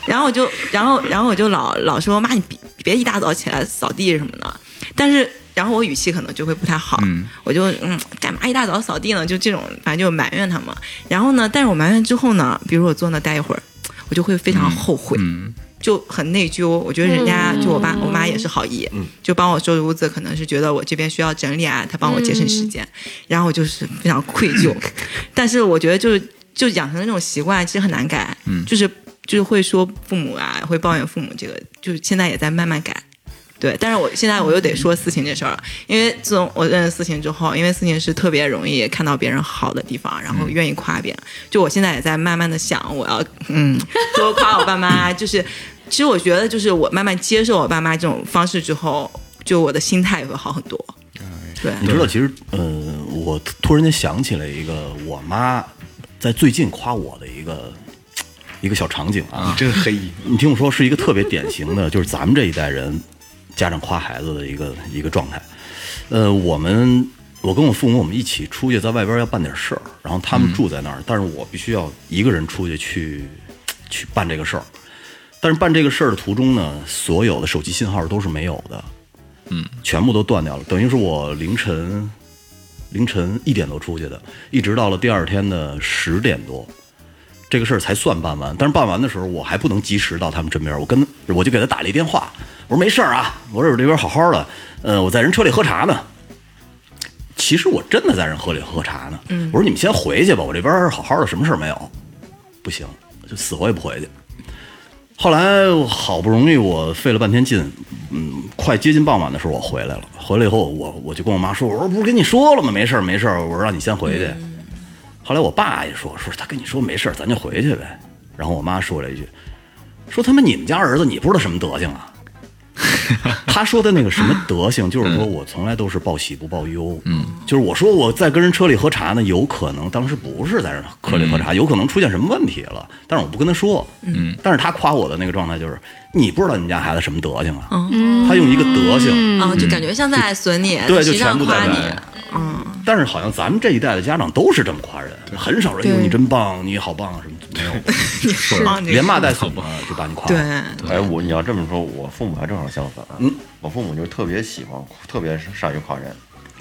[SPEAKER 4] 然后我就，然后，然后我就老老说妈，你别别一大早起来扫地什么的。但是，然后我语气可能就会不太好，
[SPEAKER 6] 嗯
[SPEAKER 4] 我就嗯，干嘛一大早扫地呢？就这种，反正就埋怨他们。然后呢，但是我埋怨之后呢，比如我坐那待一会儿，我就会非常后悔。
[SPEAKER 6] 嗯，
[SPEAKER 4] 就很内疚。我觉得人家就我爸我妈也是好意，就帮我收拾屋子，可能是觉得我这边需要整理啊，他帮我节省时间，然后我就是非常愧疚。<laughs> 但是我觉得就是就养成了这种习惯，其实很难改，就是就是会说父母啊，会抱怨父母，这个就是现在也在慢慢改。对，但是我现在我又得说思琴这事儿了，因为自从我认识思琴之后，因为思琴是特别容易看到别人好的地方，然后愿意夸别人。就我现在也在慢慢的想，我要嗯多夸我爸妈。<laughs> 就是其实我觉得，就是我慢慢接受我爸妈这种方式之后，就我的心态也会好很多。对，
[SPEAKER 3] 你知道，其实呃，我突然间想起了一个我妈在最近夸我的一个一个小场景啊，
[SPEAKER 2] 真黑，
[SPEAKER 3] 你听我说，是一个特别典型的，就是咱们这一代人家长夸孩子的一个一个状态。呃，我们我跟我父母我们一起出去，在外边要办点事儿，然后他们住在那儿，但是我必须要一个人出去去去办这个事儿。但是办这个事儿的途中呢，所有的手机信号都是没有的，嗯，全部都断掉了，等于是我凌晨凌晨一点多出去的，一直到了第二天的十点多，这个事儿才算办完。但是办完的时候，我还不能及时到他们身边，我跟我就给他打了一电话，我说没事儿啊，我说我这边好好的，呃，我在人车里喝茶呢。其实我真的在人车里喝茶呢。嗯，我说你们先回去吧，我这边好好的，什么事儿没有。不行，就死活也不回去。后来好不容易我费了半天劲，嗯，快接近傍晚的时候我回来了。回来以后，我我就跟我妈说：“我说不是跟你说了吗？没事儿没事儿。我说让你先回去。后来我爸也说：“说他跟你说没事儿，咱就回去呗。”然后我妈说了一句：“说他妈你们家儿子你不知道什么德行啊？<laughs> 他说的那个什么德行，就是说我从来都是报喜不报忧。嗯，就是我说我在跟人车里喝茶呢，有可能当时不是在人车里喝茶，有可能出现什么问题了，但是我不跟他说。嗯，但是他夸我的那个状态就是，你不知道你们家孩子什么德行啊？他用一个德行，
[SPEAKER 4] 啊，就感觉像在损你，
[SPEAKER 3] 对，就全部在
[SPEAKER 4] 夸你
[SPEAKER 3] 那。但是好像咱们这一代的家长都是这么夸人，很少人
[SPEAKER 7] 对
[SPEAKER 3] 哟你真棒，你好棒什么没有，
[SPEAKER 4] 是
[SPEAKER 3] 连骂带损啊就把你夸。
[SPEAKER 4] 对，
[SPEAKER 8] 哎，我你要这么说，我父母还正好相反。嗯，我父母就特别喜欢，特别善于夸人，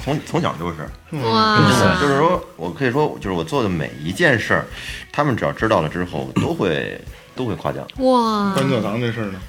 [SPEAKER 8] 从从小就是。
[SPEAKER 5] 哇
[SPEAKER 8] 真的就是说，我可以说，就是我做的每一件事儿，他们只要知道了之后，都会都会夸奖。
[SPEAKER 5] 哇，
[SPEAKER 2] 搬教堂这事儿呢？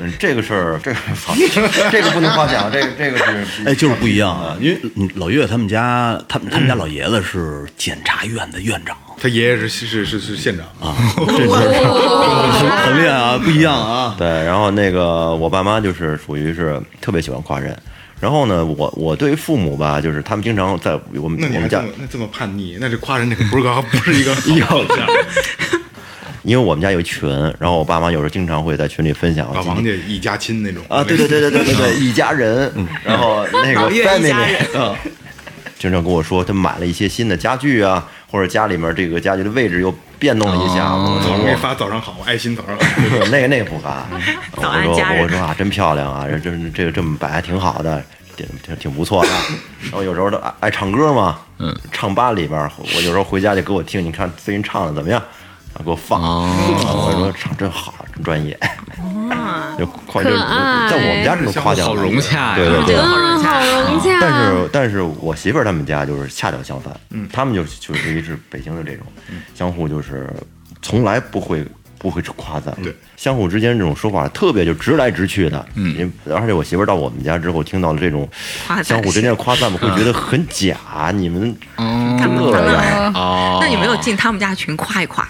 [SPEAKER 8] 嗯，这个事儿，这个操，<laughs> 这个不能夸奖，这个这个是，
[SPEAKER 3] 哎，就是不一样啊，因为嗯老岳他们家，他们他们家老爷子是检察院的院长
[SPEAKER 2] 他爷爷是是是是县长
[SPEAKER 3] 啊，这是 <laughs> 很很厉害啊，不一样啊。
[SPEAKER 8] 对，然后那个我爸妈就是属于是特别喜欢夸人。然后呢，我我对于父母吧，就是他们经常在我们我们家
[SPEAKER 2] 那这么叛逆，那这夸人这个不是个不是一个 <laughs> 好事儿。
[SPEAKER 8] 因为我们家有一群，然后我爸妈有时候经常会在群里分享
[SPEAKER 2] 老王家一家亲那种
[SPEAKER 8] 啊，对对对对对对对，<laughs> 一家人，然后那个经常跟我说他买了一些新的家具啊，或者家里面这个家具的位置又变动了一下，我
[SPEAKER 2] 早上给
[SPEAKER 8] 你
[SPEAKER 2] 发早上好，爱心早上好。<laughs>
[SPEAKER 8] 那个那个不发，我说我说啊，真漂亮啊，这这这个这么摆还挺好的，挺挺挺不错的。然后有时候都爱爱唱歌嘛，嗯，唱吧里边，我有时候回家就给我听，你看最近唱的怎么样？啊，给我放，我说唱真好，真专业，就夸就是在我们家这种夸奖
[SPEAKER 6] 好融洽
[SPEAKER 8] 对对对。
[SPEAKER 4] 好融洽。
[SPEAKER 8] 但是但是我媳妇儿他们家就是恰恰相反，嗯，他们就就属于是北京的这种，相互就是从来不会不会夸赞，
[SPEAKER 2] 对，
[SPEAKER 8] 相互之间这种说话特别就直来直去的，嗯，而且我媳妇儿到我们家之后听到了这种相互之间的夸赞，我会觉得很假，你们
[SPEAKER 4] 干嘛呢？
[SPEAKER 6] 哦，
[SPEAKER 4] 那你没有进他们家群夸一夸？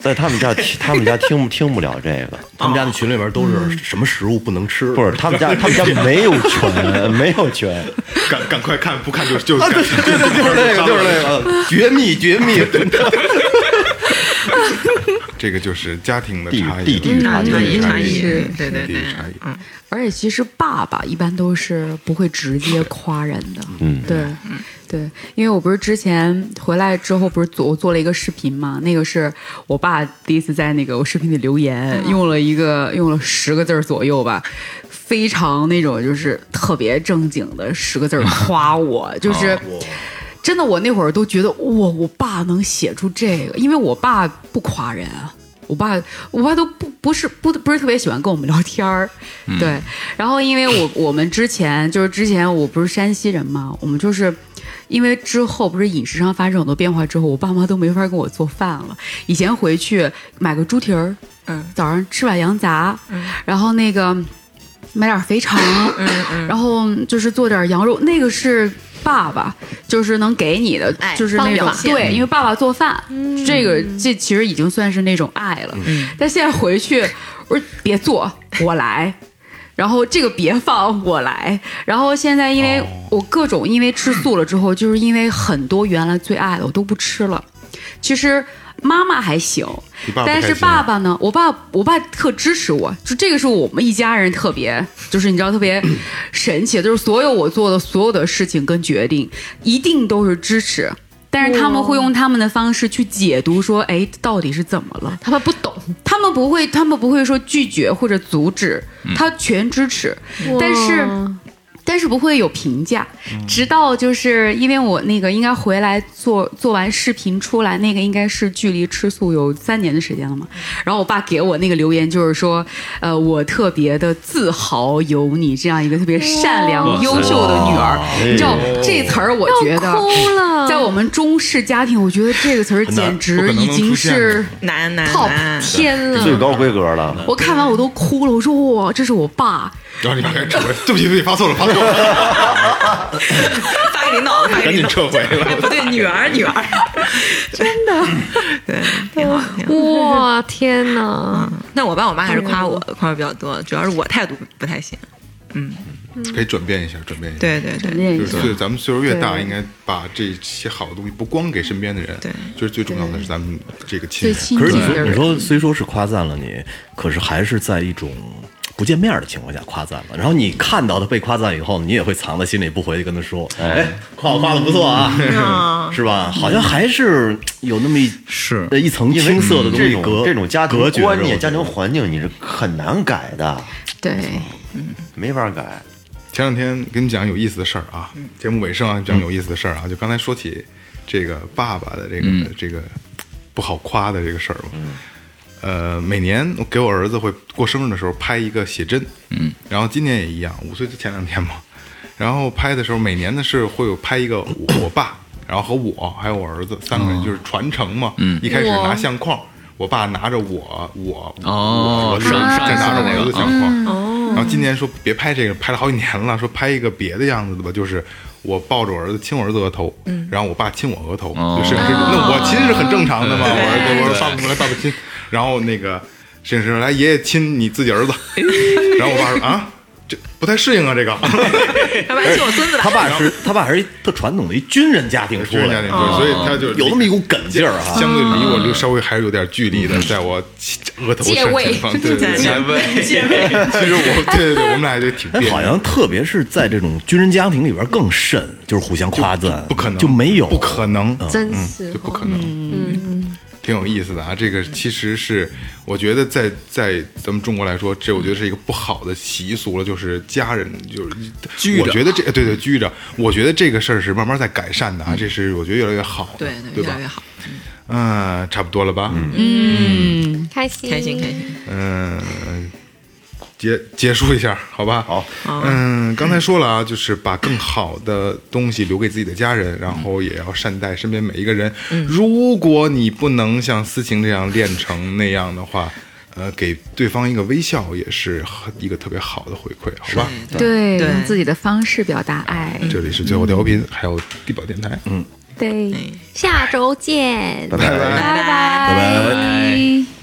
[SPEAKER 8] 在他们家他们家听听不了这个，<laughs>
[SPEAKER 3] 他们家的群里边都是什么食物不能吃，
[SPEAKER 8] 不是他们家他们家没有权，没有权，<laughs>
[SPEAKER 2] 赶赶快看，不看就就对
[SPEAKER 3] 对对，就是那个，<laughs> 就是那个绝密绝密。
[SPEAKER 2] 这个就是家庭的差异，
[SPEAKER 8] 地地域差异
[SPEAKER 7] 是
[SPEAKER 4] 对对对
[SPEAKER 2] 地域，差异。
[SPEAKER 4] 嗯，
[SPEAKER 7] 而且其实爸爸一般都是不会直接夸人的，
[SPEAKER 8] 嗯
[SPEAKER 7] 对，对，因为我不是之前回来之后不是做我做了一个视频嘛，那个是我爸第一次在那个我视频里留言，用了一个用了十个字儿左右吧，非常那种就是特别正经的十个字儿夸我，就是。真的，我那会儿都觉得哇，我爸能写出这个，因为我爸不夸人啊，我爸我爸都不不是不不是特别喜欢跟我们聊天儿，对。然后因为我我们之前就是之前我不是山西人嘛，我们就是因为之后不是饮食上发生很多变化之后，我爸妈都没法给我做饭了。以前回去买个猪蹄儿，
[SPEAKER 4] 嗯，
[SPEAKER 7] 早上吃碗羊杂，
[SPEAKER 4] 嗯
[SPEAKER 7] 然后那个买点肥肠，
[SPEAKER 4] 嗯嗯，
[SPEAKER 7] 然后就是做点羊肉，那个是爸爸就是能给你的，
[SPEAKER 4] 爱
[SPEAKER 7] 就是那种对，因为爸爸做饭，这个这其实已经算是那种爱了。但现在回去，我说别做，<laughs> 我来。然后这个别放，我来。然后现在因为我各种因为吃素了之后，就是因为很多原来最爱的我都不吃了。其实妈妈还行，但是爸爸呢？我爸我爸特支持我，就这个是我们一家人特别，就是你知道特别 <clears throat> 神奇的，就是所有我做的所有的事情跟决定，一定都是支持。但是他们会用他们的方式去解读，说，哎，到底是怎么了？
[SPEAKER 5] 他们不懂，
[SPEAKER 7] 他们不会，他们不会说拒绝或者阻止，他全支持。但是
[SPEAKER 5] 哇
[SPEAKER 7] 但是不会有评价，直到就是因为我那个应该回来做做完视频出来，那个应该是距离吃素有三年的时间了嘛。然后我爸给我那个留言就是说，呃，我特别的自豪有你这样一个特别善良、优秀的女儿。你知道这词儿，我觉得
[SPEAKER 5] 哭了，
[SPEAKER 7] 在我们中式家庭，我觉得这个词儿简直已经是
[SPEAKER 4] 难难
[SPEAKER 7] top，
[SPEAKER 5] 天了，
[SPEAKER 8] 最高规格了。
[SPEAKER 7] 我看完我都哭了，我说哇，这是我爸。
[SPEAKER 2] 然后你爸开始撤回，对不起，对不起，发错了，发错了，<laughs>
[SPEAKER 4] 发给领导，发给
[SPEAKER 2] 赶紧。撤回了。
[SPEAKER 4] 哎，不对，女儿，女儿，<laughs> 真的，<laughs> 对，挺好，挺好。
[SPEAKER 5] 哇，天哪！
[SPEAKER 4] 但我爸我妈还是夸我，夸我比较多，主要是我态度不太行。
[SPEAKER 2] 嗯可以转变一下，转变一下。
[SPEAKER 4] 对对对，
[SPEAKER 7] 练一下
[SPEAKER 2] 就是岁咱们岁数越大，应该把这些好的东西不光给身边的人，
[SPEAKER 4] 对
[SPEAKER 2] 就是最重要的是咱们这个亲人。
[SPEAKER 3] 可是你说。你说虽说是夸赞了你，可是还是在一种不见面的情况下夸赞了。然后你看到他被夸赞以后，你也会藏在心里，不回去跟他说：“哎，夸我夸的不错啊，<laughs> 是吧？”好像还是有那么一
[SPEAKER 6] 是。
[SPEAKER 3] 一层青涩的东
[SPEAKER 8] 这种
[SPEAKER 3] 西隔
[SPEAKER 8] 这种家庭观念、家庭环境，你是很难改的，
[SPEAKER 7] 对，
[SPEAKER 8] 没法改。
[SPEAKER 2] 前两天跟你讲有意思的事儿啊，节目尾声啊，讲有意思的事儿啊，就刚才说起这个爸爸的这个、这个不好夸的这个事儿嘛。呃，每年我给我儿子会过生日的时候拍一个写真，嗯，然后今年也一样，五岁就前两天嘛，然后拍的时候每年呢是会有拍一个我我爸，<clears throat> 然后和我还有我儿子三个人就是传承嘛，嗯，一开始拿相框，我爸拿着我我
[SPEAKER 6] 哦
[SPEAKER 2] 我再拿着我儿子相框，哦。然后今年说别拍这个，拍了好几年了，说拍一个别的样子的吧，就是我抱着我儿子亲我儿子额头，然后我爸亲我额头，
[SPEAKER 6] 哦。
[SPEAKER 2] 就摄影师，那我亲是很正常的嘛，我儿子我说爸爸过来，爸爸亲，然后那个摄影师说来爷爷亲你自己儿子，<laughs> <laughs> 然后我爸说啊。这不太适应啊，这个。
[SPEAKER 4] 要不然亲我孙子来。<laughs>
[SPEAKER 3] 他爸是他爸还是一特传统的一军人家庭出
[SPEAKER 2] 军人家
[SPEAKER 3] 来的，
[SPEAKER 2] 庭出来，所以他就
[SPEAKER 3] 有那么一股梗劲儿啊。
[SPEAKER 2] 相对离我就稍微还是有点距离的，在我额头上
[SPEAKER 5] 借位。
[SPEAKER 2] 前方，对对对，
[SPEAKER 6] 借位。
[SPEAKER 2] 其实我对对对，我们俩就挺别
[SPEAKER 3] 哎，
[SPEAKER 2] 扭
[SPEAKER 3] 好像特别是在这种军人家庭里边更甚，就是互相夸赞，
[SPEAKER 2] 不可能
[SPEAKER 3] 就没有，
[SPEAKER 2] 不可能，
[SPEAKER 5] 真是。
[SPEAKER 2] 就不可能。嗯，挺有意思的啊。这个其实是我觉得在在咱们中国来说，这我觉得是一个不好的习俗了，就是家人就是
[SPEAKER 6] 拘着
[SPEAKER 2] 我觉得这对对拘着，我觉得这个事儿是慢慢在改善的啊，这是我觉得越来越好的，
[SPEAKER 4] 对
[SPEAKER 2] 对吧
[SPEAKER 4] 越来越？好，
[SPEAKER 2] 嗯，差不多了吧？
[SPEAKER 5] 嗯开心
[SPEAKER 4] 开心开心。
[SPEAKER 2] 嗯，结结束一下，<laughs> 好吧？
[SPEAKER 8] 好，
[SPEAKER 2] 嗯，刚才说了啊，就是把更好的东西留给自己的家人，然后也要善待身边每一个人。如果你不能像思晴这样练成那样的话，呃，给对方一个微笑也是很一个特别好的回馈，好吧？
[SPEAKER 7] 对，
[SPEAKER 4] 对
[SPEAKER 7] 用自己的方式表达爱。
[SPEAKER 2] 这里是最后调频，还有地宝电台，嗯，
[SPEAKER 5] 对，下周见，
[SPEAKER 8] 拜拜。
[SPEAKER 5] 拜拜。
[SPEAKER 3] 拜拜。